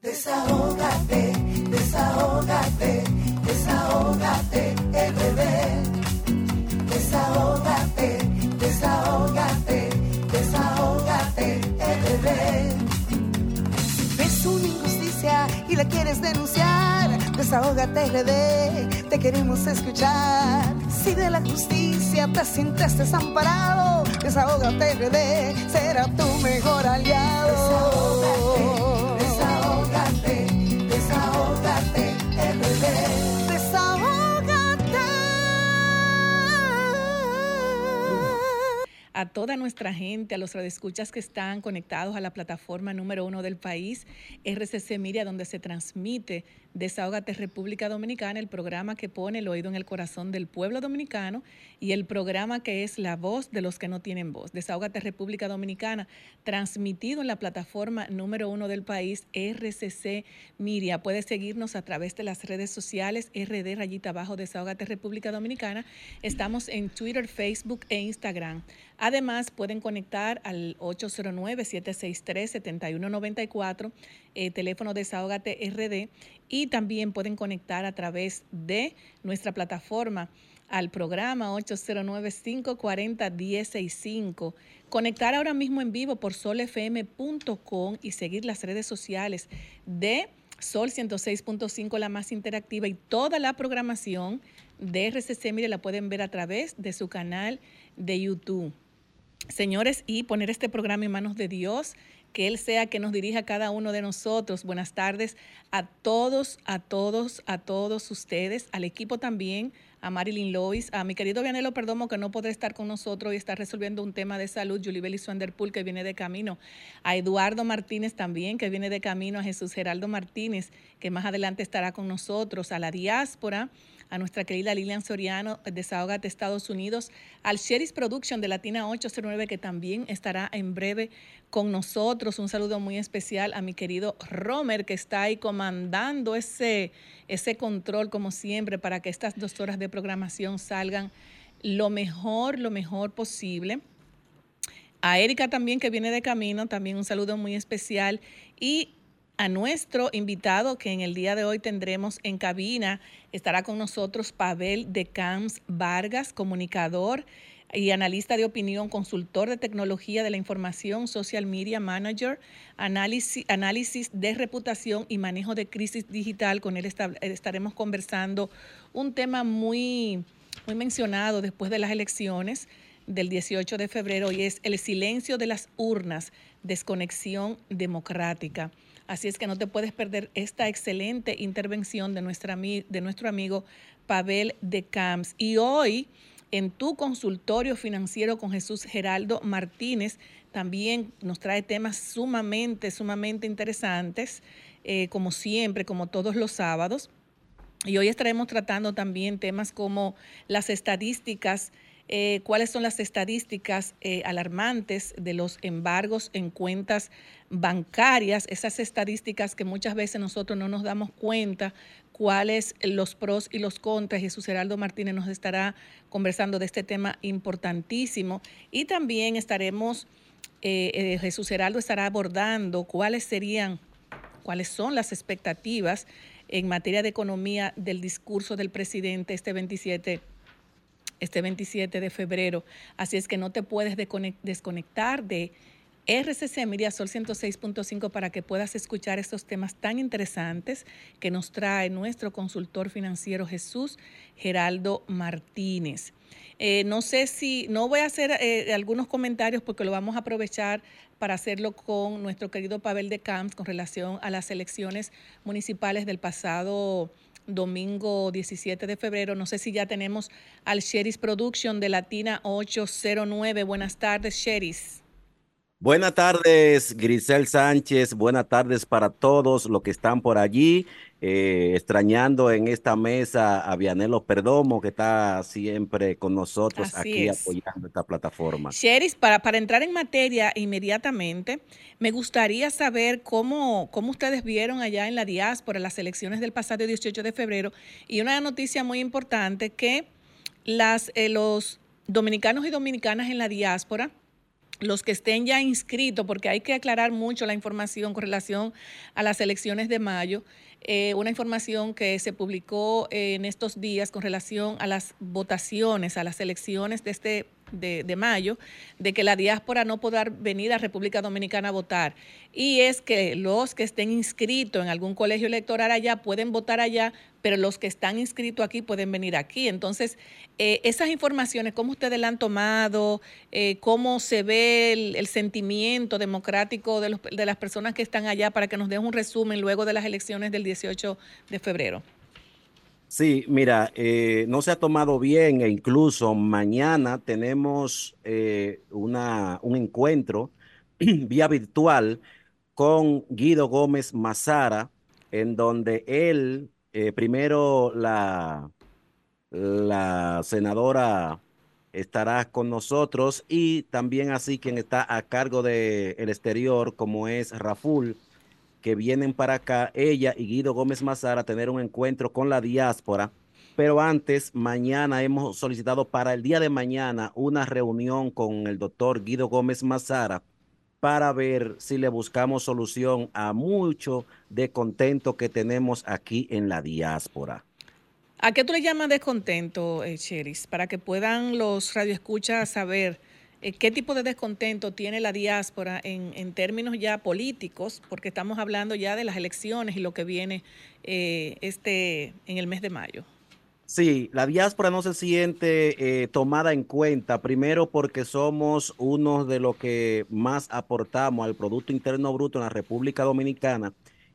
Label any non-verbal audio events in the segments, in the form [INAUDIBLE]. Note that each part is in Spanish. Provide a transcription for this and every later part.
Desahógate, desahógate, desahógate, bebé. Desahógate, desahógate, desahógate, bebé. Si ves una injusticia y la quieres denunciar, desahógate, RD, te queremos escuchar. Si de la justicia te sientes desamparado, desahógate, RD, será tu mejor aliado. A toda nuestra gente, a los radioescuchas que están conectados a la plataforma número uno del país, RCC Miria, donde se transmite Desahógate República Dominicana, el programa que pone el oído en el corazón del pueblo dominicano y el programa que es la voz de los que no tienen voz. Desahógate República Dominicana, transmitido en la plataforma número uno del país, RCC Miria. Puedes seguirnos a través de las redes sociales, RD Rayita Abajo, Desahógate República Dominicana. Estamos en Twitter, Facebook e Instagram. Además, pueden conectar al 809-763-7194, eh, teléfono Desahógate RD, y también pueden conectar a través de nuestra plataforma al programa 809-540-165. Conectar ahora mismo en vivo por solfm.com y seguir las redes sociales de Sol 106.5, la más interactiva, y toda la programación de RCC, mire, la pueden ver a través de su canal de YouTube. Señores, y poner este programa en manos de Dios, que Él sea que nos dirija a cada uno de nosotros. Buenas tardes a todos, a todos, a todos ustedes, al equipo también, a Marilyn Lois, a mi querido Vianelo Perdomo, que no podrá estar con nosotros y está resolviendo un tema de salud, Julie Bellis Wanderpool, que viene de camino, a Eduardo Martínez también, que viene de camino, a Jesús Geraldo Martínez, que más adelante estará con nosotros, a la diáspora, a nuestra querida Lilian Soriano, de Desahogate Estados Unidos, al Sheris Production de Latina 809, que también estará en breve con nosotros. Un saludo muy especial a mi querido Romer, que está ahí comandando ese, ese control, como siempre, para que estas dos horas de programación salgan lo mejor, lo mejor posible. A Erika también, que viene de camino, también un saludo muy especial. Y a nuestro invitado que en el día de hoy tendremos en cabina. Estará con nosotros Pavel de Camps Vargas, comunicador y analista de opinión, consultor de tecnología de la información, social media manager, análisis, análisis de reputación y manejo de crisis digital. Con él estaremos conversando un tema muy, muy mencionado después de las elecciones del 18 de febrero y es el silencio de las urnas, desconexión democrática. Así es que no te puedes perder esta excelente intervención de, nuestro amigo Pavel de Camps. Y hoy, en tu consultorio financiero con Jesús Geraldo Martínez, también nos trae temas sumamente, sumamente interesantes, eh, como siempre, como todos los sábados. Y hoy estaremos tratando también temas como las estadísticas eh, cuáles son las estadísticas eh, alarmantes de los embargos en cuentas bancarias, esas estadísticas que muchas veces nosotros no nos damos cuenta cuáles los pros y los contras. Jesús Heraldo Martínez nos estará conversando de este tema importantísimo y también estaremos, eh, Jesús Heraldo estará abordando cuáles serían, cuáles son las expectativas en materia de economía del discurso del presidente este 27 este 27 de febrero. Así es que no te puedes desconectar de RCC Media Sol 106.5 para que puedas escuchar estos temas tan interesantes que nos trae nuestro consultor financiero Jesús Geraldo Martínez. Eh, no sé si, no voy a hacer eh, algunos comentarios porque lo vamos a aprovechar para hacerlo con nuestro querido Pavel de Camps con relación a las elecciones municipales del pasado domingo 17 de febrero. No sé si ya tenemos al Sheris Production de Latina 809. Buenas tardes, Sheris. Buenas tardes, Grisel Sánchez. Buenas tardes para todos los que están por allí. Eh, extrañando en esta mesa a Vianelo Perdomo, que está siempre con nosotros aquí apoyando esta plataforma. Sheris, para, para entrar en materia inmediatamente, me gustaría saber cómo, cómo ustedes vieron allá en la diáspora las elecciones del pasado 18 de febrero y una noticia muy importante que las, eh, los dominicanos y dominicanas en la diáspora los que estén ya inscritos, porque hay que aclarar mucho la información con relación a las elecciones de mayo, eh, una información que se publicó en estos días con relación a las votaciones, a las elecciones de este de, mayo, de que la diáspora no podrá venir a República Dominicana a votar. Y es que los que estén inscritos en algún colegio electoral allá pueden votar allá, pero los que están inscritos aquí pueden venir aquí. Entonces, eh, esas informaciones, ¿cómo ustedes la han tomado? Eh, ¿Cómo se ve el, sentimiento democrático de, de las personas que están allá para que nos den un resumen luego de las elecciones del 18 de febrero? Sí, mira, eh, no se ha tomado bien e incluso mañana tenemos eh, una, un encuentro [CLEARS THROAT] vía virtual con Guido Gómez Mazara, en donde él, eh, primero la, la senadora estará con nosotros y también así quien está a cargo del el exterior, como es Raful que vienen para acá, ella y Guido Gómez Mazara, a tener un encuentro con la diáspora. Pero antes, mañana hemos solicitado para el día de mañana una reunión con el doctor Guido Gómez Mazara para ver si le buscamos solución a mucho descontento que tenemos aquí en la diáspora. ¿A qué tú le llamas descontento, eh, Cheris? Para que puedan los radioescuchas saber ¿Qué tipo de descontento tiene la diáspora en, términos ya políticos? Porque estamos hablando ya de las elecciones y lo que viene eh, este, en el mes de mayo. Sí, la diáspora no se siente eh, tomada en cuenta, primero porque somos uno de los que más aportamos al Producto Interno Bruto en la República Dominicana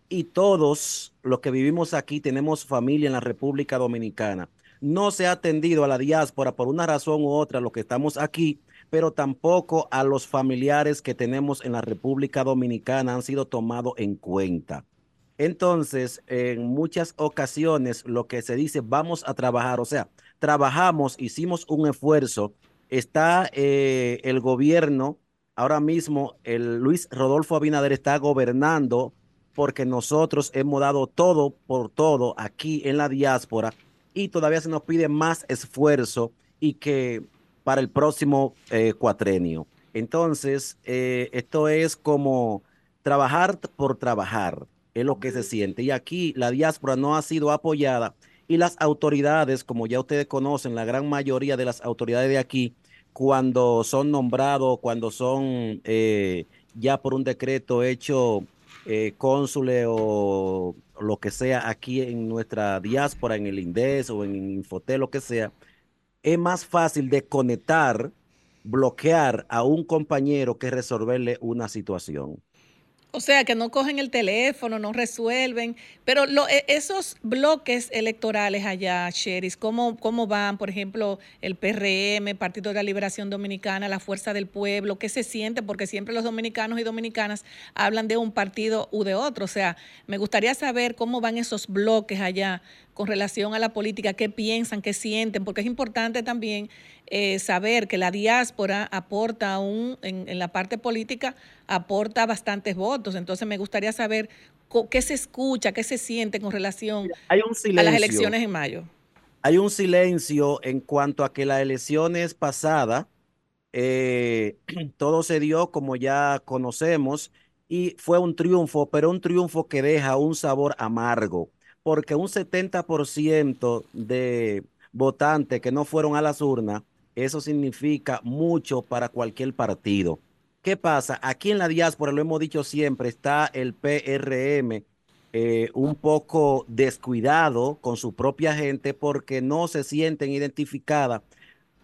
y todos los que vivimos aquí tenemos familia en la República Dominicana. No se ha atendido a la diáspora por una razón u otra, los que estamos aquí, pero tampoco a los familiares que tenemos en la República Dominicana han sido tomados en cuenta. Entonces, en muchas ocasiones lo que se dice, vamos a trabajar, o sea, trabajamos, hicimos un esfuerzo, está eh, el gobierno, ahora mismo el Luis Rodolfo Abinader está gobernando porque nosotros hemos dado todo por todo aquí en la diáspora y todavía se nos pide más esfuerzo y que para el próximo eh, cuatrenio. Entonces, eh, esto es como trabajar por trabajar, es lo que se siente. Y aquí la diáspora no ha sido apoyada y las autoridades, como ya ustedes conocen, la gran mayoría de las autoridades de aquí, cuando son nombrados, cuando son eh, ya por un decreto hecho cónsules o lo que sea aquí en nuestra diáspora, en el INDES o en Infotel, lo que sea, es más fácil de conectar, bloquear a un compañero que resolverle una situación. O sea, que no cogen el teléfono, no resuelven. Pero e, esos bloques electorales allá, Sheris, ¿cómo, ¿cómo van? Por ejemplo, el PRM, Partido de la Liberación Dominicana, la Fuerza del Pueblo, ¿qué se siente? Porque siempre los dominicanos y dominicanas hablan de un partido u de otro. O sea, me gustaría saber cómo van esos bloques allá con relación a la política, qué piensan, qué sienten, porque es importante también eh, saber que la diáspora aporta aún en, la parte política, aporta bastantes votos. Entonces me gustaría saber qué se escucha, qué se siente con relación a las elecciones en mayo. Hay un silencio en cuanto a que las elecciones pasadas, eh, [CLEARS THROAT] todo se dio como ya conocemos y fue un triunfo, pero un triunfo que deja un sabor amargo porque un 70% de votantes que no fueron a las urnas, eso significa mucho para cualquier partido. ¿Qué pasa? Aquí en la diáspora, lo hemos dicho siempre, está el PRM eh, un poco descuidado con su propia gente porque no se sienten identificadas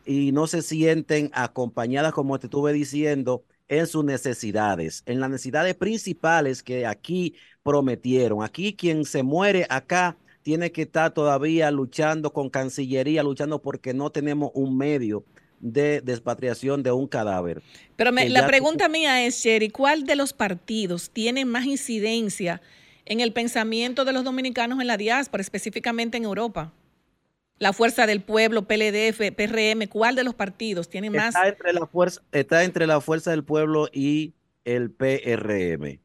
y no se sienten acompañadas, como te estuve diciendo, en sus necesidades, en las necesidades principales que aquí prometieron. Aquí quien se muere acá tiene que estar todavía luchando con Cancillería, luchando porque no tenemos un medio de despatriación de un cadáver. Pero la pregunta mía es, Sherry, ¿cuál de los partidos tiene más incidencia en el pensamiento de los dominicanos en la diáspora, específicamente en Europa? La Fuerza del Pueblo, PLDF, PRM, ¿cuál de los partidos tiene más? Está entre la Fuerza, está entre la Fuerza del Pueblo y el PRM.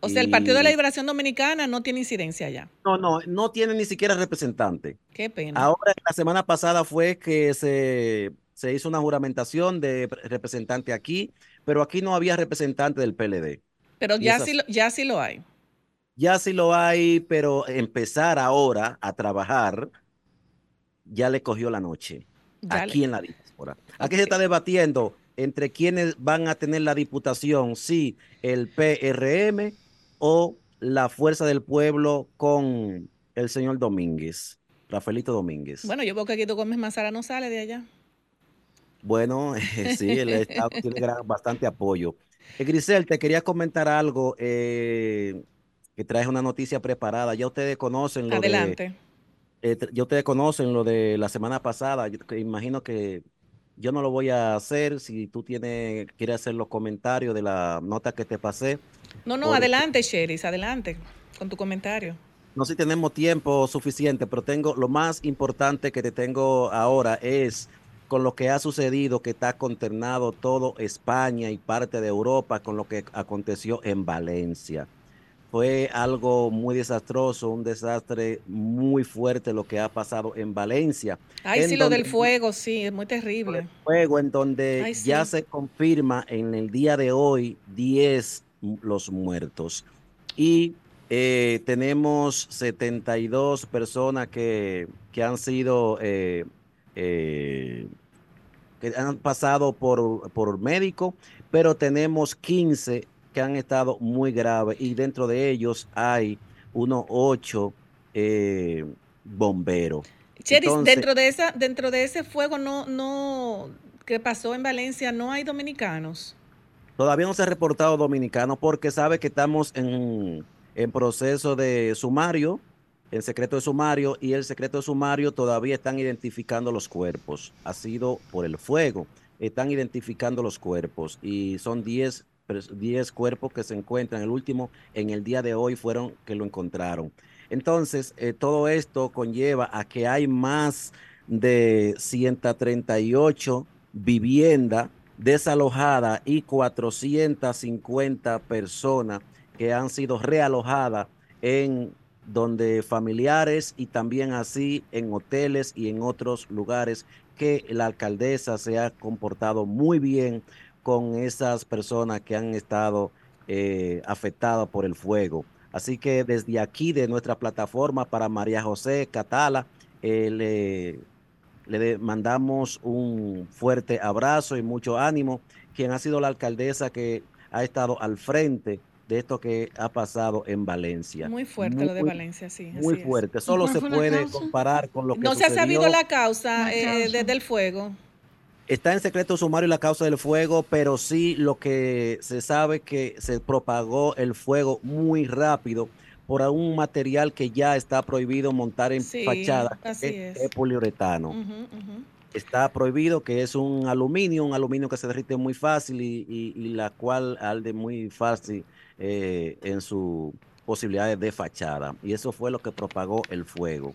O sea, el Partido de la Liberación Dominicana no tiene incidencia ya. No, no, no tiene ni siquiera representante. Qué pena. Ahora, la semana pasada fue que se, se hizo una juramentación de representante aquí, pero aquí no había representante del PLD. Pero ya sí, lo, ya sí lo hay. Ya sí lo hay, pero empezar ahora a trabajar ya le cogió la noche aquí en la diáspora. Aquí se está debatiendo entre quienes van a tener la diputación, si el PRM o la Fuerza del Pueblo con el señor Domínguez, Rafaelito Domínguez. Bueno, yo veo que aquí tú comes Mazara no sale de allá. Bueno, [LAUGHS] sí, el Estado tiene bastante apoyo. Eh, Grisel, te quería comentar algo, eh, que traes una noticia preparada. Ya ustedes conocen lo Adelante. de... Eh, ya ustedes conocen lo de la semana pasada. Yo imagino que yo no lo voy a hacer. Si tú tienes, quieres hacer los comentarios de la nota que te pasé. No, no, adelante, Sheris, adelante con tu comentario. No sé si tenemos tiempo suficiente, pero tengo lo más importante que te tengo ahora es con lo que ha sucedido, que está consternado todo España y parte de Europa con lo que aconteció en Valencia. Fue algo muy desastroso, un desastre muy fuerte lo que ha pasado en Valencia. Ay, sí, lo del fuego, sí, es muy terrible. El fuego en donde ya se confirma en el día de hoy 10 los muertos. Y eh, tenemos 72 personas que, que han sido, eh, eh, que han pasado por, por médico, pero tenemos 15 que han estado muy graves y dentro de ellos hay unos 8 bomberos. Cheris, dentro de esa, dentro de ese fuego no, no, que pasó en Valencia, no hay dominicanos. Todavía no se ha reportado dominicano porque sabe que estamos en, proceso de sumario, en secreto de sumario, y el secreto de sumario todavía están identificando los cuerpos. Ha sido por el fuego. Están identificando los cuerpos y son 10 10 cuerpos que se encuentran. El último en el día de hoy fueron que lo encontraron. Entonces, eh, todo esto conlleva a que hay más de 138 viviendas desalojada y 450 personas que han sido realojadas en donde familiares y también así en hoteles y en otros lugares que la alcaldesa se ha comportado muy bien con esas personas que han estado eh, afectadas por el fuego. Así que desde aquí, de nuestra plataforma para María José Catala, eh, le le mandamos un fuerte abrazo y mucho ánimo, quien ha sido la alcaldesa que ha estado al frente de esto que ha pasado en Valencia. Muy fuerte lo de Valencia, sí. Muy fuerte. Solo se puede comparar con lo que No se ha sabido la causa eh, desde el fuego. Está en secreto sumario la causa del fuego, pero sí lo que se sabe que se propagó el fuego muy rápido por un material que ya está prohibido montar en fachada, que es, poliuretano. Está prohibido, que es un aluminio, un aluminio que se derrite muy fácil y, la cual alde muy fácil eh, en sus posibilidades de fachada. Y eso fue lo que propagó el fuego.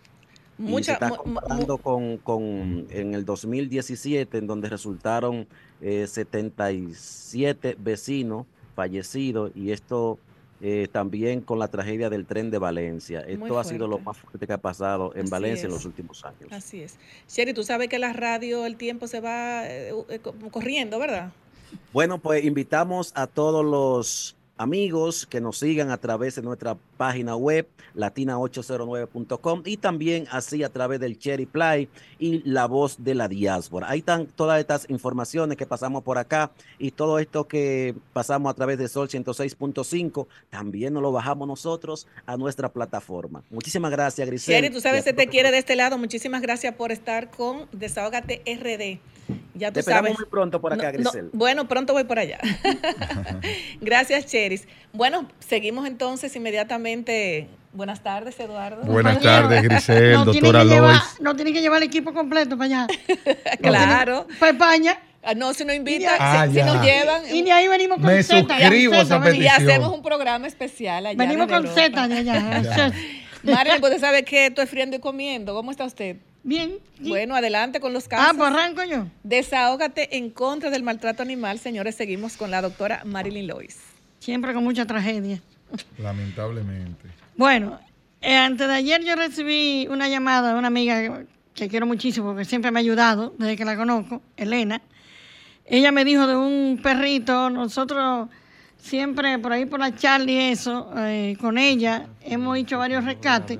Y se está comparando con, con, en el 2017, en donde resultaron 77 eh, vecinos fallecidos y esto eh, también con la tragedia del tren de Valencia. Esto ha sido lo más fuerte que ha pasado en Valencia en los últimos años. Así es. Sherry, tú sabes que la radio, el tiempo se va eh, eh, corriendo, ¿verdad? Bueno, pues invitamos a todos los amigos que nos sigan a través de nuestra página web latina809.com y también así a través del Cherry Play y la voz de la diáspora. Ahí están todas estas informaciones que pasamos por acá y todo esto que pasamos a través de Sol 106.5 también nos lo bajamos nosotros a nuestra plataforma. Muchísimas gracias, Grisel. Cherry, tú sabes que te quiere de este lado. Muchísimas gracias por estar con Desahógate RD. Ya tú Te esperamos muy pronto por acá, Grisel. bueno, pronto voy por allá. [LAUGHS] Gracias, Bueno, seguimos entonces inmediatamente. Buenas tardes, Eduardo. Buenas tardes, Grisel, doctora Lois. no tiene que llevar el equipo completo para allá. [LAUGHS] claro. para España. Ah, no, si nos invitan, ah, si, nos llevan. Y ni ahí venimos con Me suscribo a esa petición. Y hacemos un programa especial allá. Venimos con Z de allá. Mario, pues sabe que estoy friendo y comiendo. ¿Cómo está usted? Bien. Bueno, adelante con los casos. Ah, pues arranco yo. Desahógate en contra del maltrato animal, señores. Seguimos con la doctora Marilyn Lois. Siempre con mucha tragedia. Lamentablemente. Bueno, eh, antes de ayer yo recibí una llamada de una amiga que quiero muchísimo, porque siempre me ha ayudado desde que la conozco, Elena. ella me dijo de un perrito, nosotros siempre por ahí por la Charlie y eso, eh, con ella hemos hecho varios rescates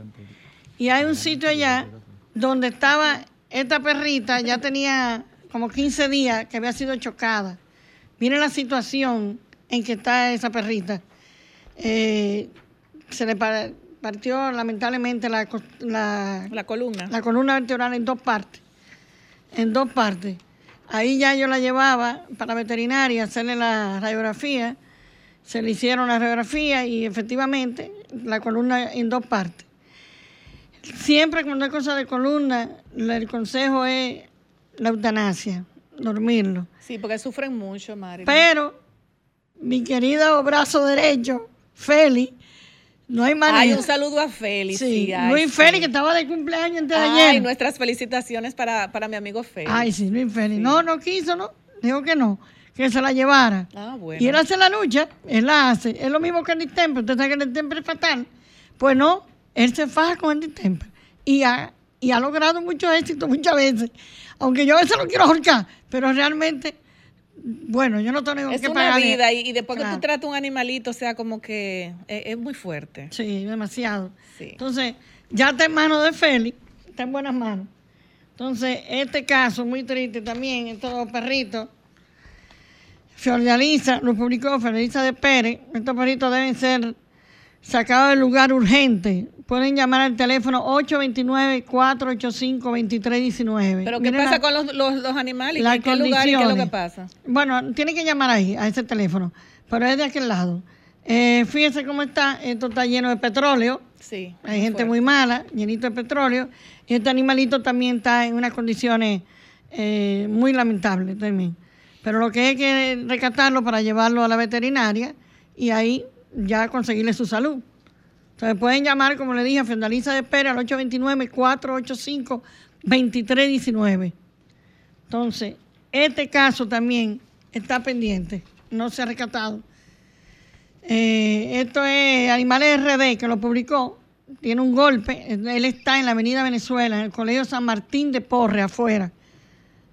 y hay un sitio allá donde estaba esta perrita, ya tenía como 15 días que había sido chocada. Miren la situación en que está esa perrita. Eh, se le partió lamentablemente la, la, columna. La columna vertebral en dos partes. En dos partes. Ahí ya yo la llevaba para veterinaria hacerle la radiografía. Se le hicieron la radiografía y efectivamente la columna en dos partes. Siempre cuando hay cosas de columna, el consejo es la eutanasia, dormirlo. Sí, porque sufren mucho, Mari. Pero mi querido brazo derecho, Feli, no hay manera. Hay un saludo a Félix. Sí, Luis Félix, que estaba de cumpleaños antes de ayer. Ay, nuestras felicitaciones para, para mi amigo Félix. Ay, sí, Luis Félix. No, no quiso, ¿no? Dijo que no, que se la llevara. Ah, bueno. Y él hace la lucha, él la hace. Es lo mismo que el distemper. Usted sabe que el distemper es fatal. Pues no, él se faja con el distemper. Y ha, y ha logrado mucho éxito muchas veces. Aunque yo a veces lo quiero ahorcar, pero realmente bueno, yo no tengo es que una vida y, después que tú tratas un animalito, o sea, como que es, muy fuerte. Sí, demasiado. Entonces, ya está en manos de Félix, está en buenas manos. Entonces, este caso muy triste también, estos perritos, Fiordaliza lo publicó Fiordaliza de Pérez, estos perritos deben ser sacados del lugar urgente pueden llamar al teléfono 829-485-2319. ¿Pero qué pasa con los, los, animales? ¿En qué lugar y qué es lo que pasa? Bueno, tiene que llamar ahí, a ese teléfono, pero es de aquel lado. Eh, fíjense cómo está, esto está lleno de petróleo. Sí. Hay gente muy mala, llenito de petróleo. Y este animalito también está en unas condiciones eh, muy lamentables también. Pero lo que hay que rescatarlo para llevarlo a la veterinaria y ahí ya conseguirle su salud. Entonces pueden llamar, como le dije, a Fiordaliza de Pérez al 829-485-2319. Entonces, este caso también está pendiente, no se ha rescatado. Eh, esto es Animales RD, que lo publicó, tiene un golpe, él está en la Avenida Venezuela, en el Colegio San Martín de Porre, afuera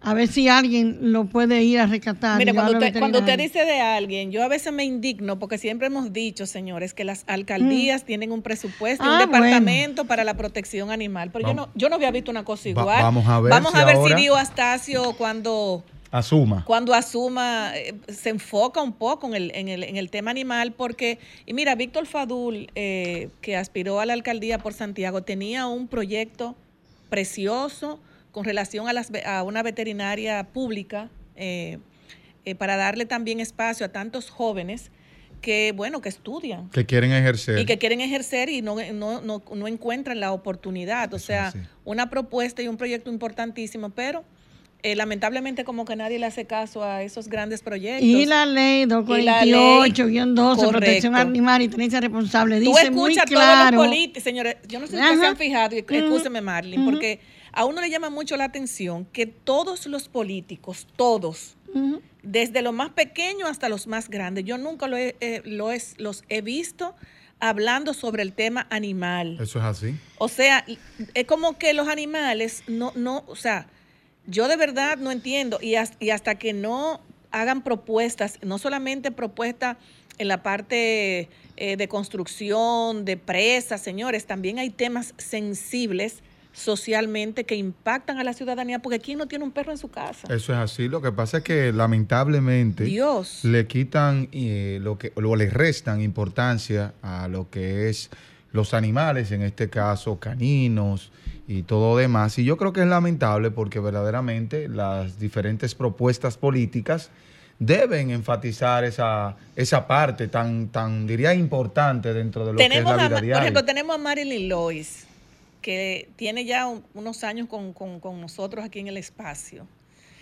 a ver si alguien lo puede ir a rescatar. Mire, cuando usted, cuando usted dice de alguien, yo a veces me indigno porque siempre hemos dicho, señores, que las alcaldías mm. tienen un presupuesto, un ah, departamento para la protección animal. Pero yo no, yo no había visto una cosa igual. vamos a ver, vamos si, a ver si Dio Astacio cuando asuma. Cuando asuma, eh, se enfoca un poco en el, en el, en el tema animal, porque, y mira, Víctor Fadul, eh, que aspiró a la alcaldía por Santiago, tenía un proyecto precioso con relación a, las, a una veterinaria pública eh, eh, para darle también espacio a tantos jóvenes que, bueno, que estudian. Que quieren ejercer. Y que quieren ejercer y no, no, no, no encuentran la oportunidad. O sea, una propuesta y un proyecto importantísimo, pero eh, lamentablemente como que nadie le hace caso a esos grandes proyectos. Y la ley 248-12, protección animal y tenencia responsable, dice muy claro. todos los políticos, señores, yo no sé si se han fijado, y escúcheme Marlene, porque a uno le llama mucho la atención que todos los políticos, todos, desde los más pequeños hasta los más grandes, yo nunca lo eh, los he visto hablando sobre el tema animal. Eso es así. O sea, es como que los animales no, no, o sea, yo de verdad no entiendo y hasta, que no hagan propuestas, no solamente propuestas en la parte eh, de construcción, de presas, señores, también hay temas sensibles socialmente que impactan a la ciudadanía, porque ¿quién no tiene un perro en su casa? Eso es así. Lo que pasa es que lamentablemente Dios. le quitan eh, lo que o le restan importancia a lo que es los animales, en este caso caninos y todo demás. Y yo creo que es lamentable porque verdaderamente las diferentes propuestas políticas deben enfatizar esa, esa parte tan, tan, diría, importante dentro de lo que es la vida diaria. Por ejemplo, tenemos a Marilyn Lois que tiene ya unos años con, nosotros aquí en el espacio.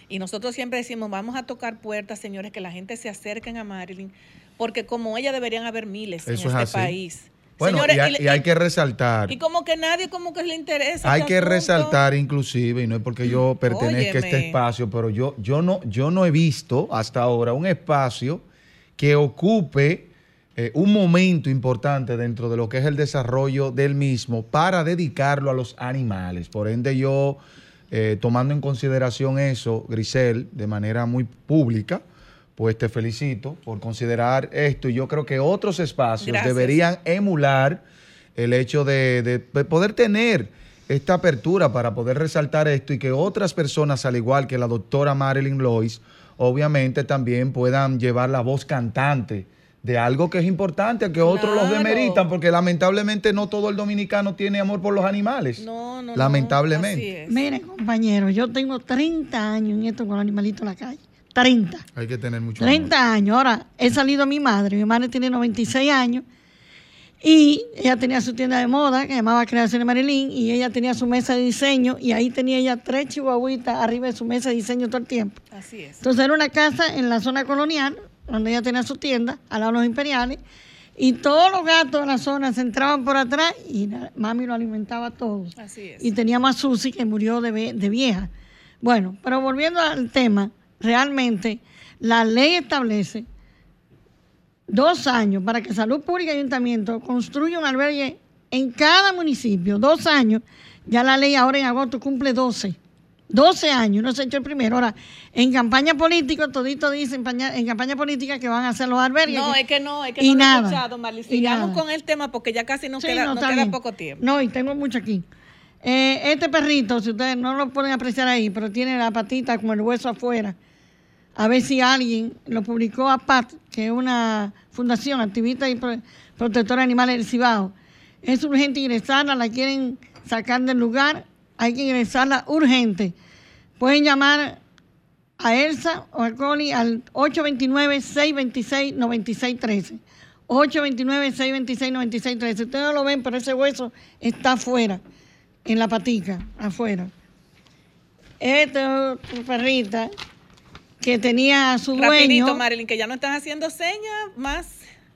Y nosotros siempre decimos, vamos a tocar puertas, señores, que la gente se acerquen a Marilyn, porque como ella deberían haber miles en este país. Bueno, y, hay, que resaltar. Y como que nadie como que le interesa. Hay que resaltar inclusive, y no es porque yo pertenezca a este espacio, pero yo, yo, no, yo no he visto hasta ahora un espacio que ocupe eh, un momento importante dentro de lo que es el desarrollo del mismo para dedicarlo a los animales. Por ende, yo eh, tomando en consideración eso, Grisel, de manera muy pública, pues te felicito por considerar esto. Y yo creo que otros espacios Gracias. deberían emular el hecho de, de- de poder tener esta apertura para poder resaltar esto y que otras personas, al igual que la doctora Marilyn Lois, obviamente también puedan llevar la voz cantante de algo que es importante, que otros los demeritan, porque lamentablemente no todo el dominicano tiene amor por los animales. No, no, no, Lamentablemente. así es. Miren, compañeros, yo tengo 30 años en esto con los animalitos en la calle. 30. Hay que tener mucho 30 años. Ahora, he salido a mi madre. Mi madre tiene 96 años. Y ella tenía su tienda de moda que llamaba Creaciones Marilyn. Y ella tenía su mesa de diseño. Y ahí tenía ella tres chihuahuitas arriba de su mesa de diseño todo el tiempo. Así es. Entonces era una casa en la zona colonial, donde ella tenía su tienda, al lado de los imperiales. Y todos los gatos de la zona se entraban por atrás y la- mami lo alimentaba a todos. Así es. Y teníamos a Susi que murió de, de vieja. Bueno, pero volviendo al tema, realmente la ley establece dos años para que Salud Pública y Ayuntamiento construya un albergue en cada municipio. Dos años. Ya la ley ahora en agosto cumple 12. 12 años, no se ha hecho el primero. Ahora, en campaña política, todito dicen en campaña política que van a hacer los albergues. No, es que no, es que Y no lo he nada. escuchado, Marley. Y Sigamos nada. con el tema porque ya casi nos Sí, queda, no, nos queda poco tiempo. No, y tengo mucho aquí. Eh, este perrito, si ustedes no lo pueden apreciar ahí, pero tiene la patita como el hueso afuera. A ver si alguien lo publicó a PAT, que es una fundación activista y pro- protectora de animales del Cibao. Es urgente ingresarla, la quieren sacar del lugar, hay que ingresarla urgente. Pueden llamar a Elsa o a Coli al 829-626-9613. 829-626-9613. Ustedes no lo ven, pero ese hueso está afuera, en la patica, afuera. Esta otra perrita que tenía a su Rapidito, dueño, Marilyn, que ya no están haciendo señas más.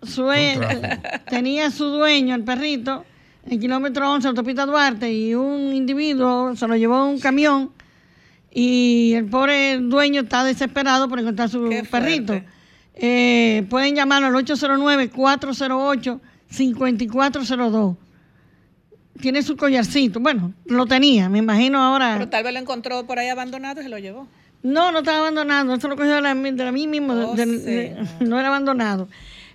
su- tenía su dueño, el perrito, en kilómetro 11, autopista Duarte, y un individuo se lo llevó en un camión y el pobre dueño está desesperado por encontrar su Qué perrito. Eh, pueden llamarlo al 809-408-5402. Tiene su collarcito. Bueno, lo tenía, me imagino ahora. Pero tal vez lo encontró por ahí abandonado y se lo llevó. No, no estaba abandonado. Eso lo cogió de la, de la mí mismo. Oh, de- de- señor. [LAUGHS] no era abandonado.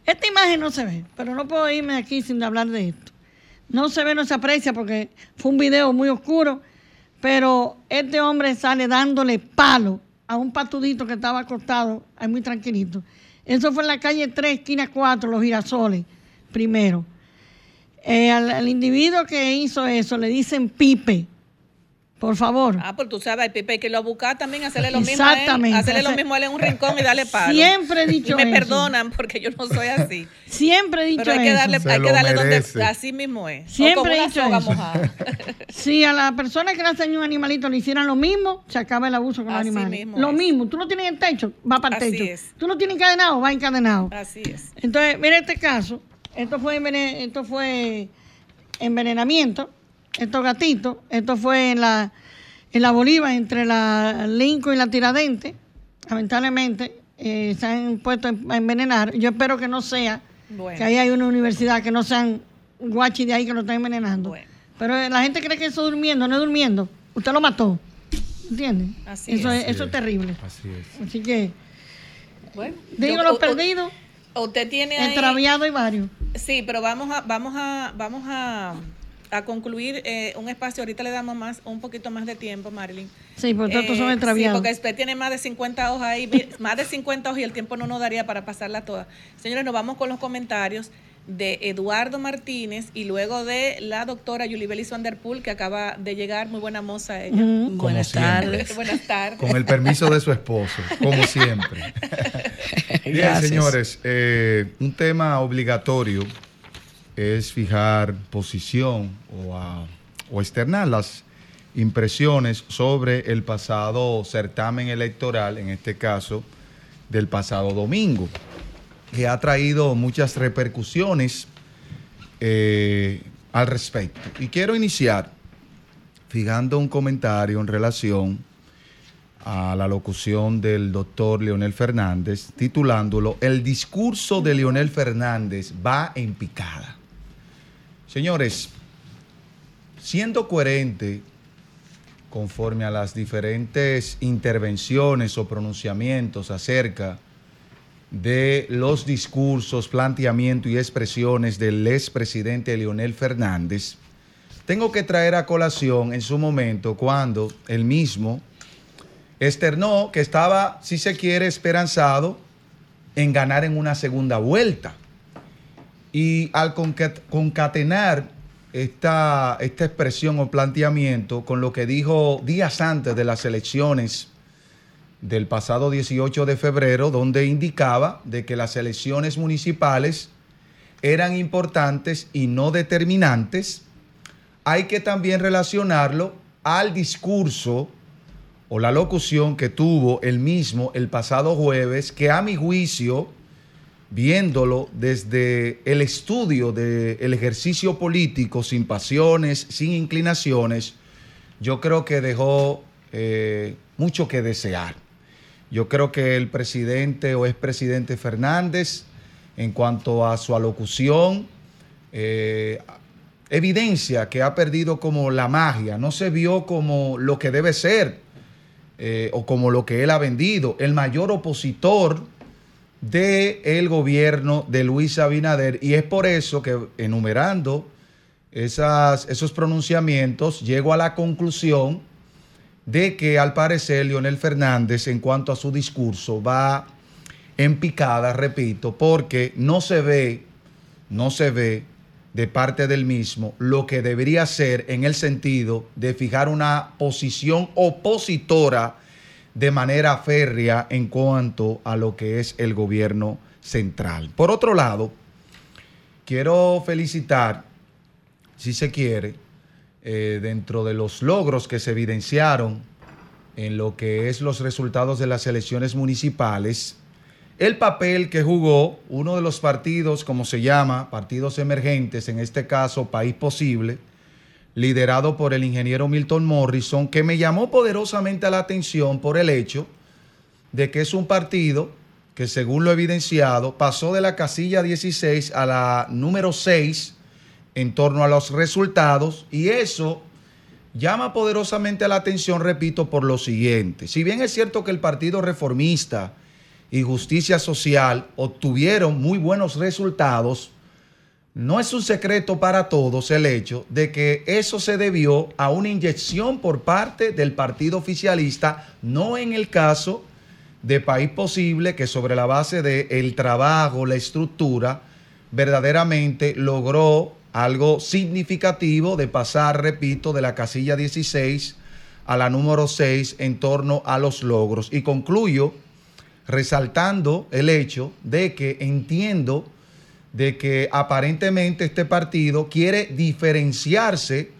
Esta imagen no se ve, pero no puedo irme aquí sin hablar de esto. No se ve, no se aprecia porque fue un video muy oscuro, pero este hombre sale dándole palo a un patudito que estaba acostado, ahí muy tranquilito. Eso fue en la calle 3, esquina 4, Los Girasoles, primero. Eh, al, al individuo que hizo eso le dicen Pipe, por favor. Ah, pues tú sabes, el Pipe hay que lo buscar también, hacerle lo mismo a él, Exactamente. hacerle lo mismo a él en un rincón y darle palo. Siempre he dicho Y me eso. perdonan porque yo no soy así. Siempre he dicho Pero hay que eso. darle, hay que darle donde así mismo es. Siempre he una dicho soga eso. mojada. [LAUGHS] Si a la persona que le hacen un animalito le hicieran lo mismo, se acaba el abuso con los Así animales. mismo lo es. mismo, tú lo tienes en el techo, va para el Así techo. es. Tú lo tienes encadenado, va encadenado. Así es. Entonces, mira este caso. Esto fue, envenen- esto fue envenenamiento. Estos gatitos. Esto fue en la, en la Bolívar, entre la Lincoln y la Tiradente. Lamentablemente, eh, se han puesto a envenenar. Yo espero que no sea Bueno. que ahí hay una universidad, que no sean guachis de ahí que lo están envenenando. Bueno. Pero eh, la gente cree que eso es durmiendo, no es durmiendo. Usted lo mató. ¿Entiende? Así eso es. es, eso es terrible. Así es. Así que, Bueno, digo los perdidos, Usted tiene ahí. y varios. Sí, pero vamos a, vamos a, vamos a, a concluir eh, un espacio. Ahorita le damos más, un poquito más de tiempo, Marilyn. Sí, estos son Eh, extraviados. Sí, porque usted tiene más de 50 hojas ahí, [LAUGHS] más de 50 hojas y el tiempo no nos daría para pasarlas todas. Señores, nos vamos con los comentarios de Eduardo Martínez y luego de la doctora Yulibeli Vanderpool, que acaba de llegar. Muy buena moza ella. Ujú. Buenas tardes. [LAUGHS] Buenas tardes. Con el permiso de su esposo, como siempre. [LAUGHS] Bien, señores, eh, un tema obligatorio es fijar posición o, o externar las impresiones sobre el pasado certamen electoral, en este caso del pasado domingo, que ha traído muchas repercusiones eh, al respecto. Y quiero iniciar fijando un comentario en relación a la locución del doctor Leonel Fernández, titulándolo El discurso de Leonel Fernández va en picada. Señores, siendo coherente conforme a las diferentes intervenciones o pronunciamientos acerca de los discursos, planteamientos y expresiones del expresidente Leonel Fernández, tengo que traer a colación en su momento cuando él mismo externó que estaba, si se quiere, esperanzado en ganar en una segunda vuelta. Y al concatenar esta, esta expresión o planteamiento con lo que dijo días antes de las elecciones del pasado 18 de febrero, donde indicaba de que las elecciones municipales eran importantes y no determinantes, hay que también relacionarlo al discurso o la locución que tuvo el mismo el pasado jueves, que a mi juicio, viéndolo desde el estudio del ejercicio político, sin pasiones, sin inclinaciones, yo creo que dejó eh, mucho que desear. Yo creo que el presidente o expresidente Fernández, en cuanto a su alocución, eh, evidencia que ha perdido como la magia, no se vio como lo que debe ser eh, o como lo que él ha vendido, el mayor opositor del gobierno de Luis Abinader. Y es por eso que enumerando esos pronunciamientos, llego a la conclusión de que al parecer Leonel Fernández en cuanto a su discurso va en picada, repito, porque no se ve, no se ve de parte del mismo lo que debería ser en el sentido de fijar una posición opositora de manera férrea en cuanto a lo que es el gobierno central. Por otro lado, quiero felicitar, si se quiere, eh, dentro de los logros que se evidenciaron en lo que es los resultados de las elecciones municipales, el papel que jugó uno de los partidos, como se llama, partidos emergentes, en este caso País Posible, liderado por el ingeniero Milton Morrison, que me llamó poderosamente la atención por el hecho de que es un partido que según lo evidenciado pasó de la casilla 16 a la número 6 en torno a los resultados y eso llama poderosamente la atención, repito, por lo siguiente. Si bien es cierto que el Partido Reformista y Justicia Social obtuvieron muy buenos resultados, no es un secreto para todos el hecho de que eso se debió a una inyección por parte del partido oficialista, no en el caso de País Posible, que sobre la base del el trabajo, la estructura, verdaderamente logró algo significativo de pasar, repito, de la casilla 16 a la número 6 en torno a los logros. Y concluyo resaltando el hecho de que entiendo de que aparentemente este partido quiere diferenciarse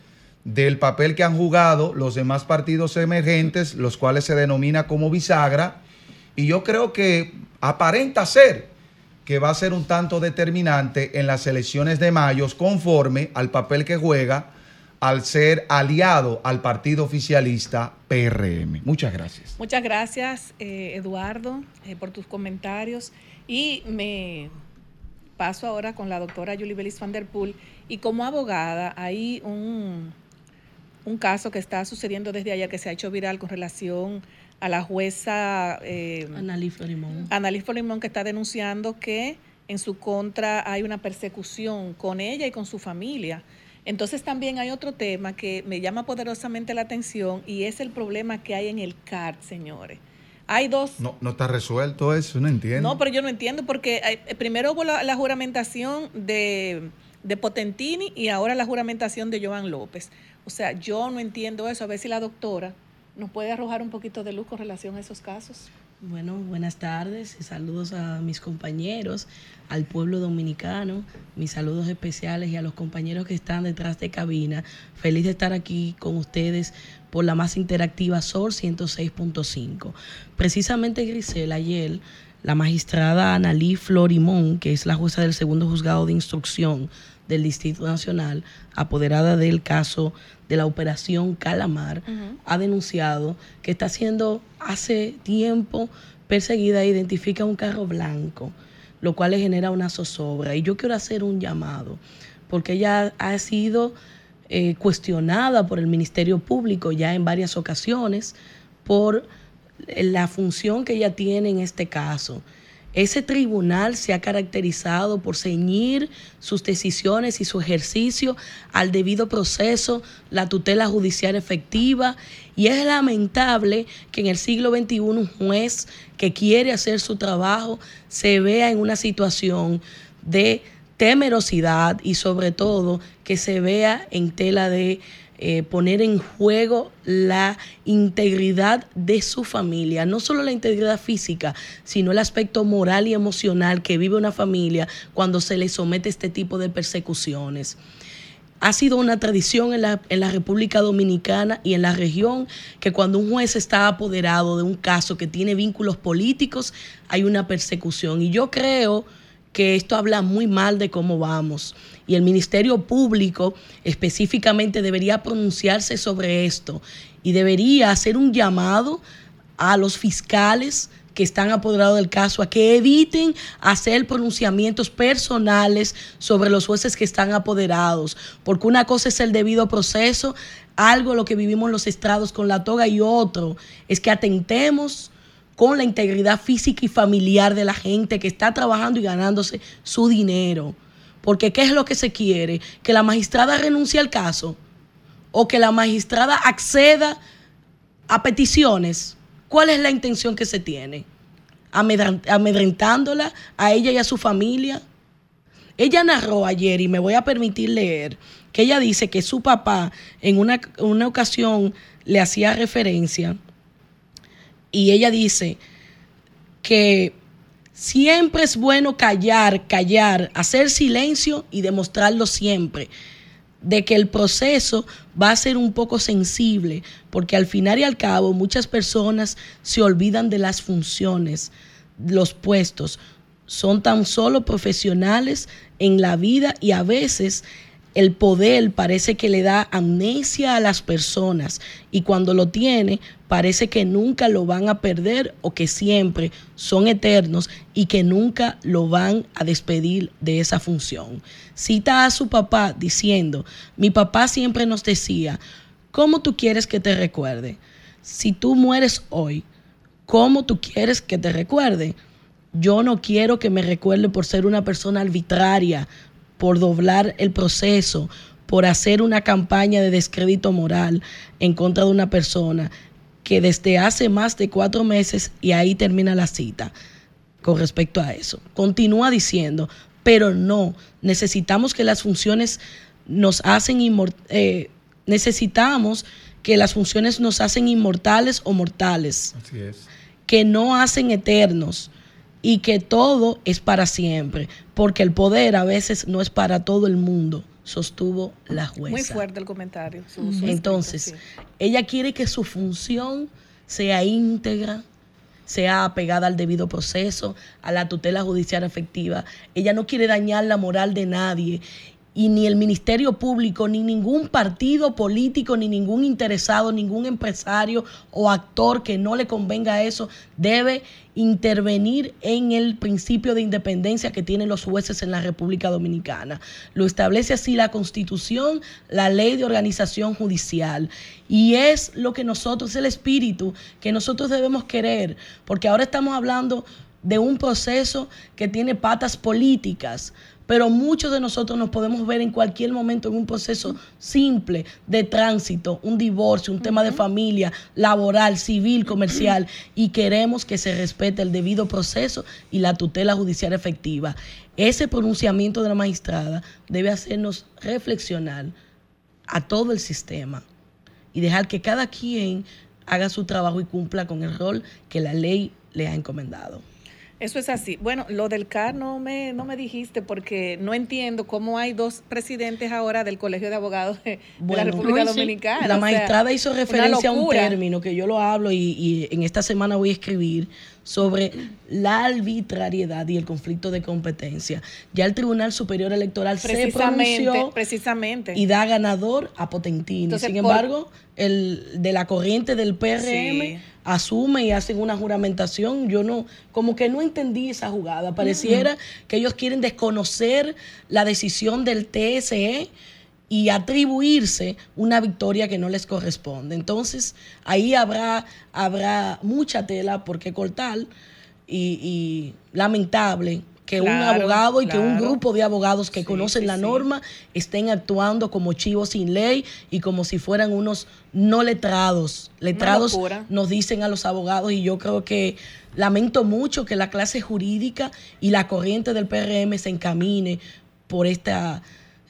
del papel que han jugado los demás partidos emergentes, los cuales se denomina como bisagra, y yo creo que aparenta ser que va a ser un tanto determinante en las elecciones de mayo conforme al papel que juega al ser aliado al partido oficialista PRM. Muchas gracias. Muchas gracias, eh, Eduardo, eh, por tus comentarios. Y me paso ahora con la doctora Julie Belis van der Poel. Y como abogada, hay un, un caso que está sucediendo desde ayer que se ha hecho viral con relación a la jueza eh, Annalise Florimón. Annalise Florimón que está denunciando que en su contra hay una persecución con ella y con su familia. Entonces también hay otro tema que me llama poderosamente la atención y es el problema que hay en el CART, señores. Hay dos... No, no está resuelto eso, no entiendo. No, pero yo no entiendo porque eh, primero hubo la, juramentación de, de Potentini y ahora la juramentación de Joan López. O sea, yo no entiendo eso. A ver si la doctora ¿Nos puede arrojar un poquito de luz con relación a esos casos? Bueno, buenas tardes y saludos a mis compañeros, al pueblo dominicano, mis saludos especiales y a los compañeros que están detrás de cabina. Feliz de estar aquí con ustedes por la más interactiva SOR 106.5. Precisamente, Grisel, ayer la magistrada Analí Florimón, que es la jueza del segundo juzgado de instrucción del Distrito Nacional, apoderada del caso de la operación Calamar, ha denunciado que está siendo hace tiempo perseguida e identifica un carro blanco, lo cual le genera una zozobra. Y yo quiero hacer un llamado, porque ella ha sido eh, cuestionada por el Ministerio Público ya en varias ocasiones por la función que ella tiene en este caso. Ese tribunal se ha caracterizado por ceñir sus decisiones y su ejercicio al debido proceso, la tutela judicial efectiva, y es lamentable que en el siglo XXI un juez que quiere hacer su trabajo se vea en una situación de temerosidad y sobre todo que se vea en tela de eh, poner en juego la integridad de su familia, no solo la integridad física, sino el aspecto moral y emocional que vive una familia cuando se le somete este tipo de persecuciones. Ha sido una tradición en la, en la República Dominicana y en la región que cuando un juez está apoderado de un caso que tiene vínculos políticos, hay una persecución. Y yo creo que esto habla muy mal de cómo vamos. Y el Ministerio Público específicamente debería pronunciarse sobre esto y debería hacer un llamado a los fiscales que están apoderados del caso a que eviten hacer pronunciamientos personales sobre los jueces que están apoderados, porque una cosa es el debido proceso, algo lo que vivimos los estrados con la toga y otro es que atentemos con la integridad física y familiar de la gente que está trabajando y ganándose su dinero. Porque ¿qué es lo que se quiere? Que la magistrada renuncie al caso o que la magistrada acceda a peticiones. ¿Cuál es la intención que se tiene? Amedrentándola a ella y a su familia. Ella narró ayer, y me voy a permitir leer, que ella dice que su papá en una, una ocasión le hacía referencia y ella dice que siempre es bueno callar, callar, hacer silencio y demostrarlo siempre de que el proceso va a ser un poco sensible, porque al final y al cabo muchas personas se olvidan de las funciones, los puestos, son tan solo profesionales en la vida y a veces el poder parece que le da amnesia a las personas y cuando lo tiene parece que nunca lo van a perder o que siempre son eternos y que nunca lo van a despedir de esa función. Cita a su papá diciendo, mi papá siempre nos decía, ¿cómo tú quieres que te recuerde? Si tú mueres hoy, ¿cómo tú quieres que te recuerde? Yo no quiero que me recuerde por ser una persona arbitraria, por doblar el proceso, por hacer una campaña de descrédito moral en contra de una persona que desde hace más de cuatro meses, y ahí termina la cita con respecto a eso. Continúa diciendo, pero no, necesitamos que las funciones nos hacen eh, necesitamos que las funciones nos hacen inmortales o mortales. Así es. Que no hacen eternos y que todo es para siempre, porque el poder a veces no es para todo el mundo, sostuvo la jueza. Muy fuerte el comentario. Entonces, ella quiere que su función sea íntegra, sea apegada al debido proceso, a la tutela judicial efectiva. Ella no quiere dañar la moral de nadie y ni el Ministerio Público, ni ningún partido político, ni ningún interesado, ningún empresario o actor que no le convenga eso, debe intervenir en el principio de independencia que tienen los jueces en la República Dominicana. Lo establece así la Constitución, la ley de organización judicial. Y es lo que nosotros, el espíritu que nosotros debemos querer, porque ahora estamos hablando de un proceso que tiene patas políticas, pero muchos de nosotros nos podemos ver en cualquier momento en un proceso simple de tránsito, un divorcio, un tema de familia, laboral, civil, comercial, y queremos que se respete el debido proceso y la tutela judicial efectiva. Ese pronunciamiento de la magistrada debe hacernos reflexionar a todo el sistema y dejar que cada quien haga su trabajo y cumpla con el rol que la ley le ha encomendado. Eso es así. Bueno, lo del CAR no me, no me dijiste porque no entiendo cómo hay dos presidentes ahora del Colegio de Abogados de, la República Dominicana. La magistrada hizo referencia a un término que yo lo hablo y, en esta semana voy a escribir sobre la arbitrariedad y el conflicto de competencia. Ya el Tribunal Superior Electoral se pronunció precisamente. y da ganador a Potentini. Sin embargo, el de la corriente del PRM asume y hacen una juramentación. Yo no, como que no entendí esa jugada. Pareciera que ellos quieren desconocer la decisión del TSE y atribuirse una victoria que no les corresponde. Entonces, ahí habrá, habrá mucha tela por qué cortar y, y lamentable que un abogado y que un grupo de abogados que Sí, conocen la sí. norma estén actuando como chivos sin ley y como si fueran unos no letrados. Letrados nos dicen a los abogados y yo creo que lamento mucho que la clase jurídica y la corriente del PRM se encamine por esta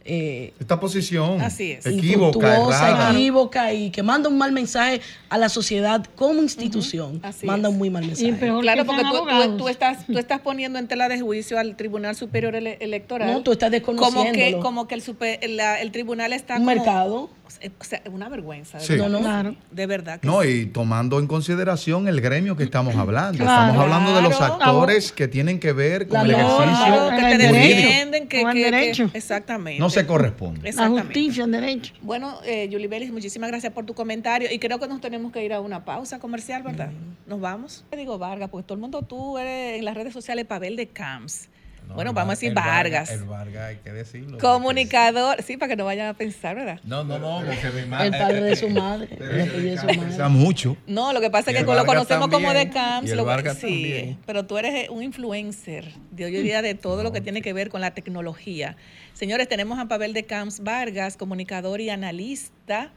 eh, Esta posición Así es. equívoca, equívoca y que manda un mal mensaje a la sociedad como institución. así manda es. un muy mal mensaje. Y peor Claro, que porque tú, tú- abogados. tú estás, tú estás poniendo en tela de juicio al Tribunal Superior Ele- Electoral. No, tú estás como que, como que el, super- la- el tribunal está un como- mercado. O sea, una vergüenza. De Sí. verdad. No, no. Claro. De verdad que No, sí. y tomando en consideración el gremio que estamos hablando. Claro. Estamos hablando de los Claro. actores que tienen que ver con La el ejercicio Claro, que te defienden, que, que- que- derecho. exactamente. no se corresponde. La justicia, el derecho. Bueno, eh, Julie Belis, muchísimas gracias por tu comentario y creo que nos tenemos que ir a una pausa comercial, ¿verdad? Nos vamos. Te digo Vargas, porque todo el mundo tú eres en las redes sociales Pavel de Camps. No, bueno, vamos a decir el Vargas. El Vargas, hay que decirlo. Comunicador, sí, para que no vayan a pensar, ¿verdad? No, no, no, porque mi madre. El padre de su madre. [LAUGHS] de su madre. mucho. No, lo que pasa es que lo conocemos como de Camps. y el lo- Vargas sí, también. pero tú eres un influencer de hoy en día de todo lo que tiene que ver con la tecnología. Señores, tenemos a Pavel de Camps Vargas, comunicador y analista,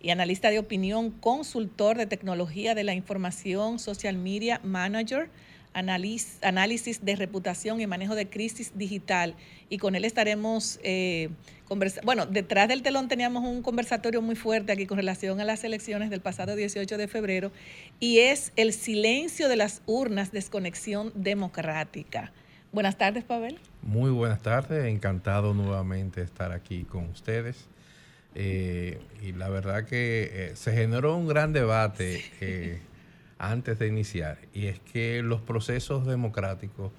y analista de opinión, consultor de tecnología de la información, social media manager, analiz- análisis de reputación y manejo de crisis digital. Y con él estaremos eh, conversa- Bueno, detrás del telón teníamos un conversatorio muy fuerte aquí con relación a las elecciones del pasado 18 de febrero y es el silencio de las urnas, desconexión democrática. Buenas tardes, Pavel. Muy buenas tardes, encantado nuevamente de estar aquí con ustedes. Eh, y la verdad que eh, se generó un gran debate eh, antes de iniciar, y es que los procesos democráticos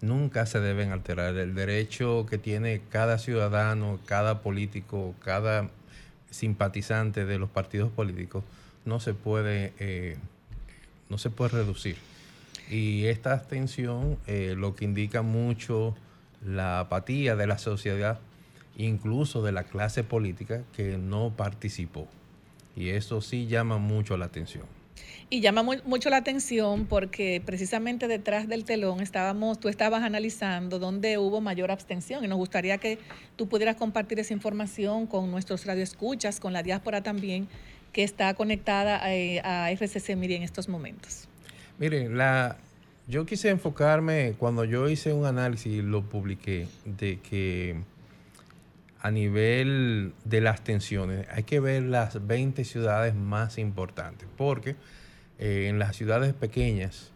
nunca se deben alterar. El derecho que tiene cada ciudadano, cada político, cada simpatizante de los partidos políticos no se puede, eh, no se puede reducir. Y esta abstención eh, lo que indica mucho la apatía de la sociedad, incluso de la clase política que no participó. Y eso sí llama mucho la atención. Y llama mu- mucho la atención porque precisamente detrás del telón estábamos, tú estabas analizando dónde hubo mayor abstención y nos gustaría que tú pudieras compartir esa información con nuestros radioescuchas, con la diáspora también, que está conectada eh, a, FCC Miri en estos momentos. Miren, la, yo quise enfocarme cuando yo hice un análisis y lo publiqué de que a nivel de las tensiones hay que ver las 20 ciudades más importantes, porque eh, en las ciudades pequeñas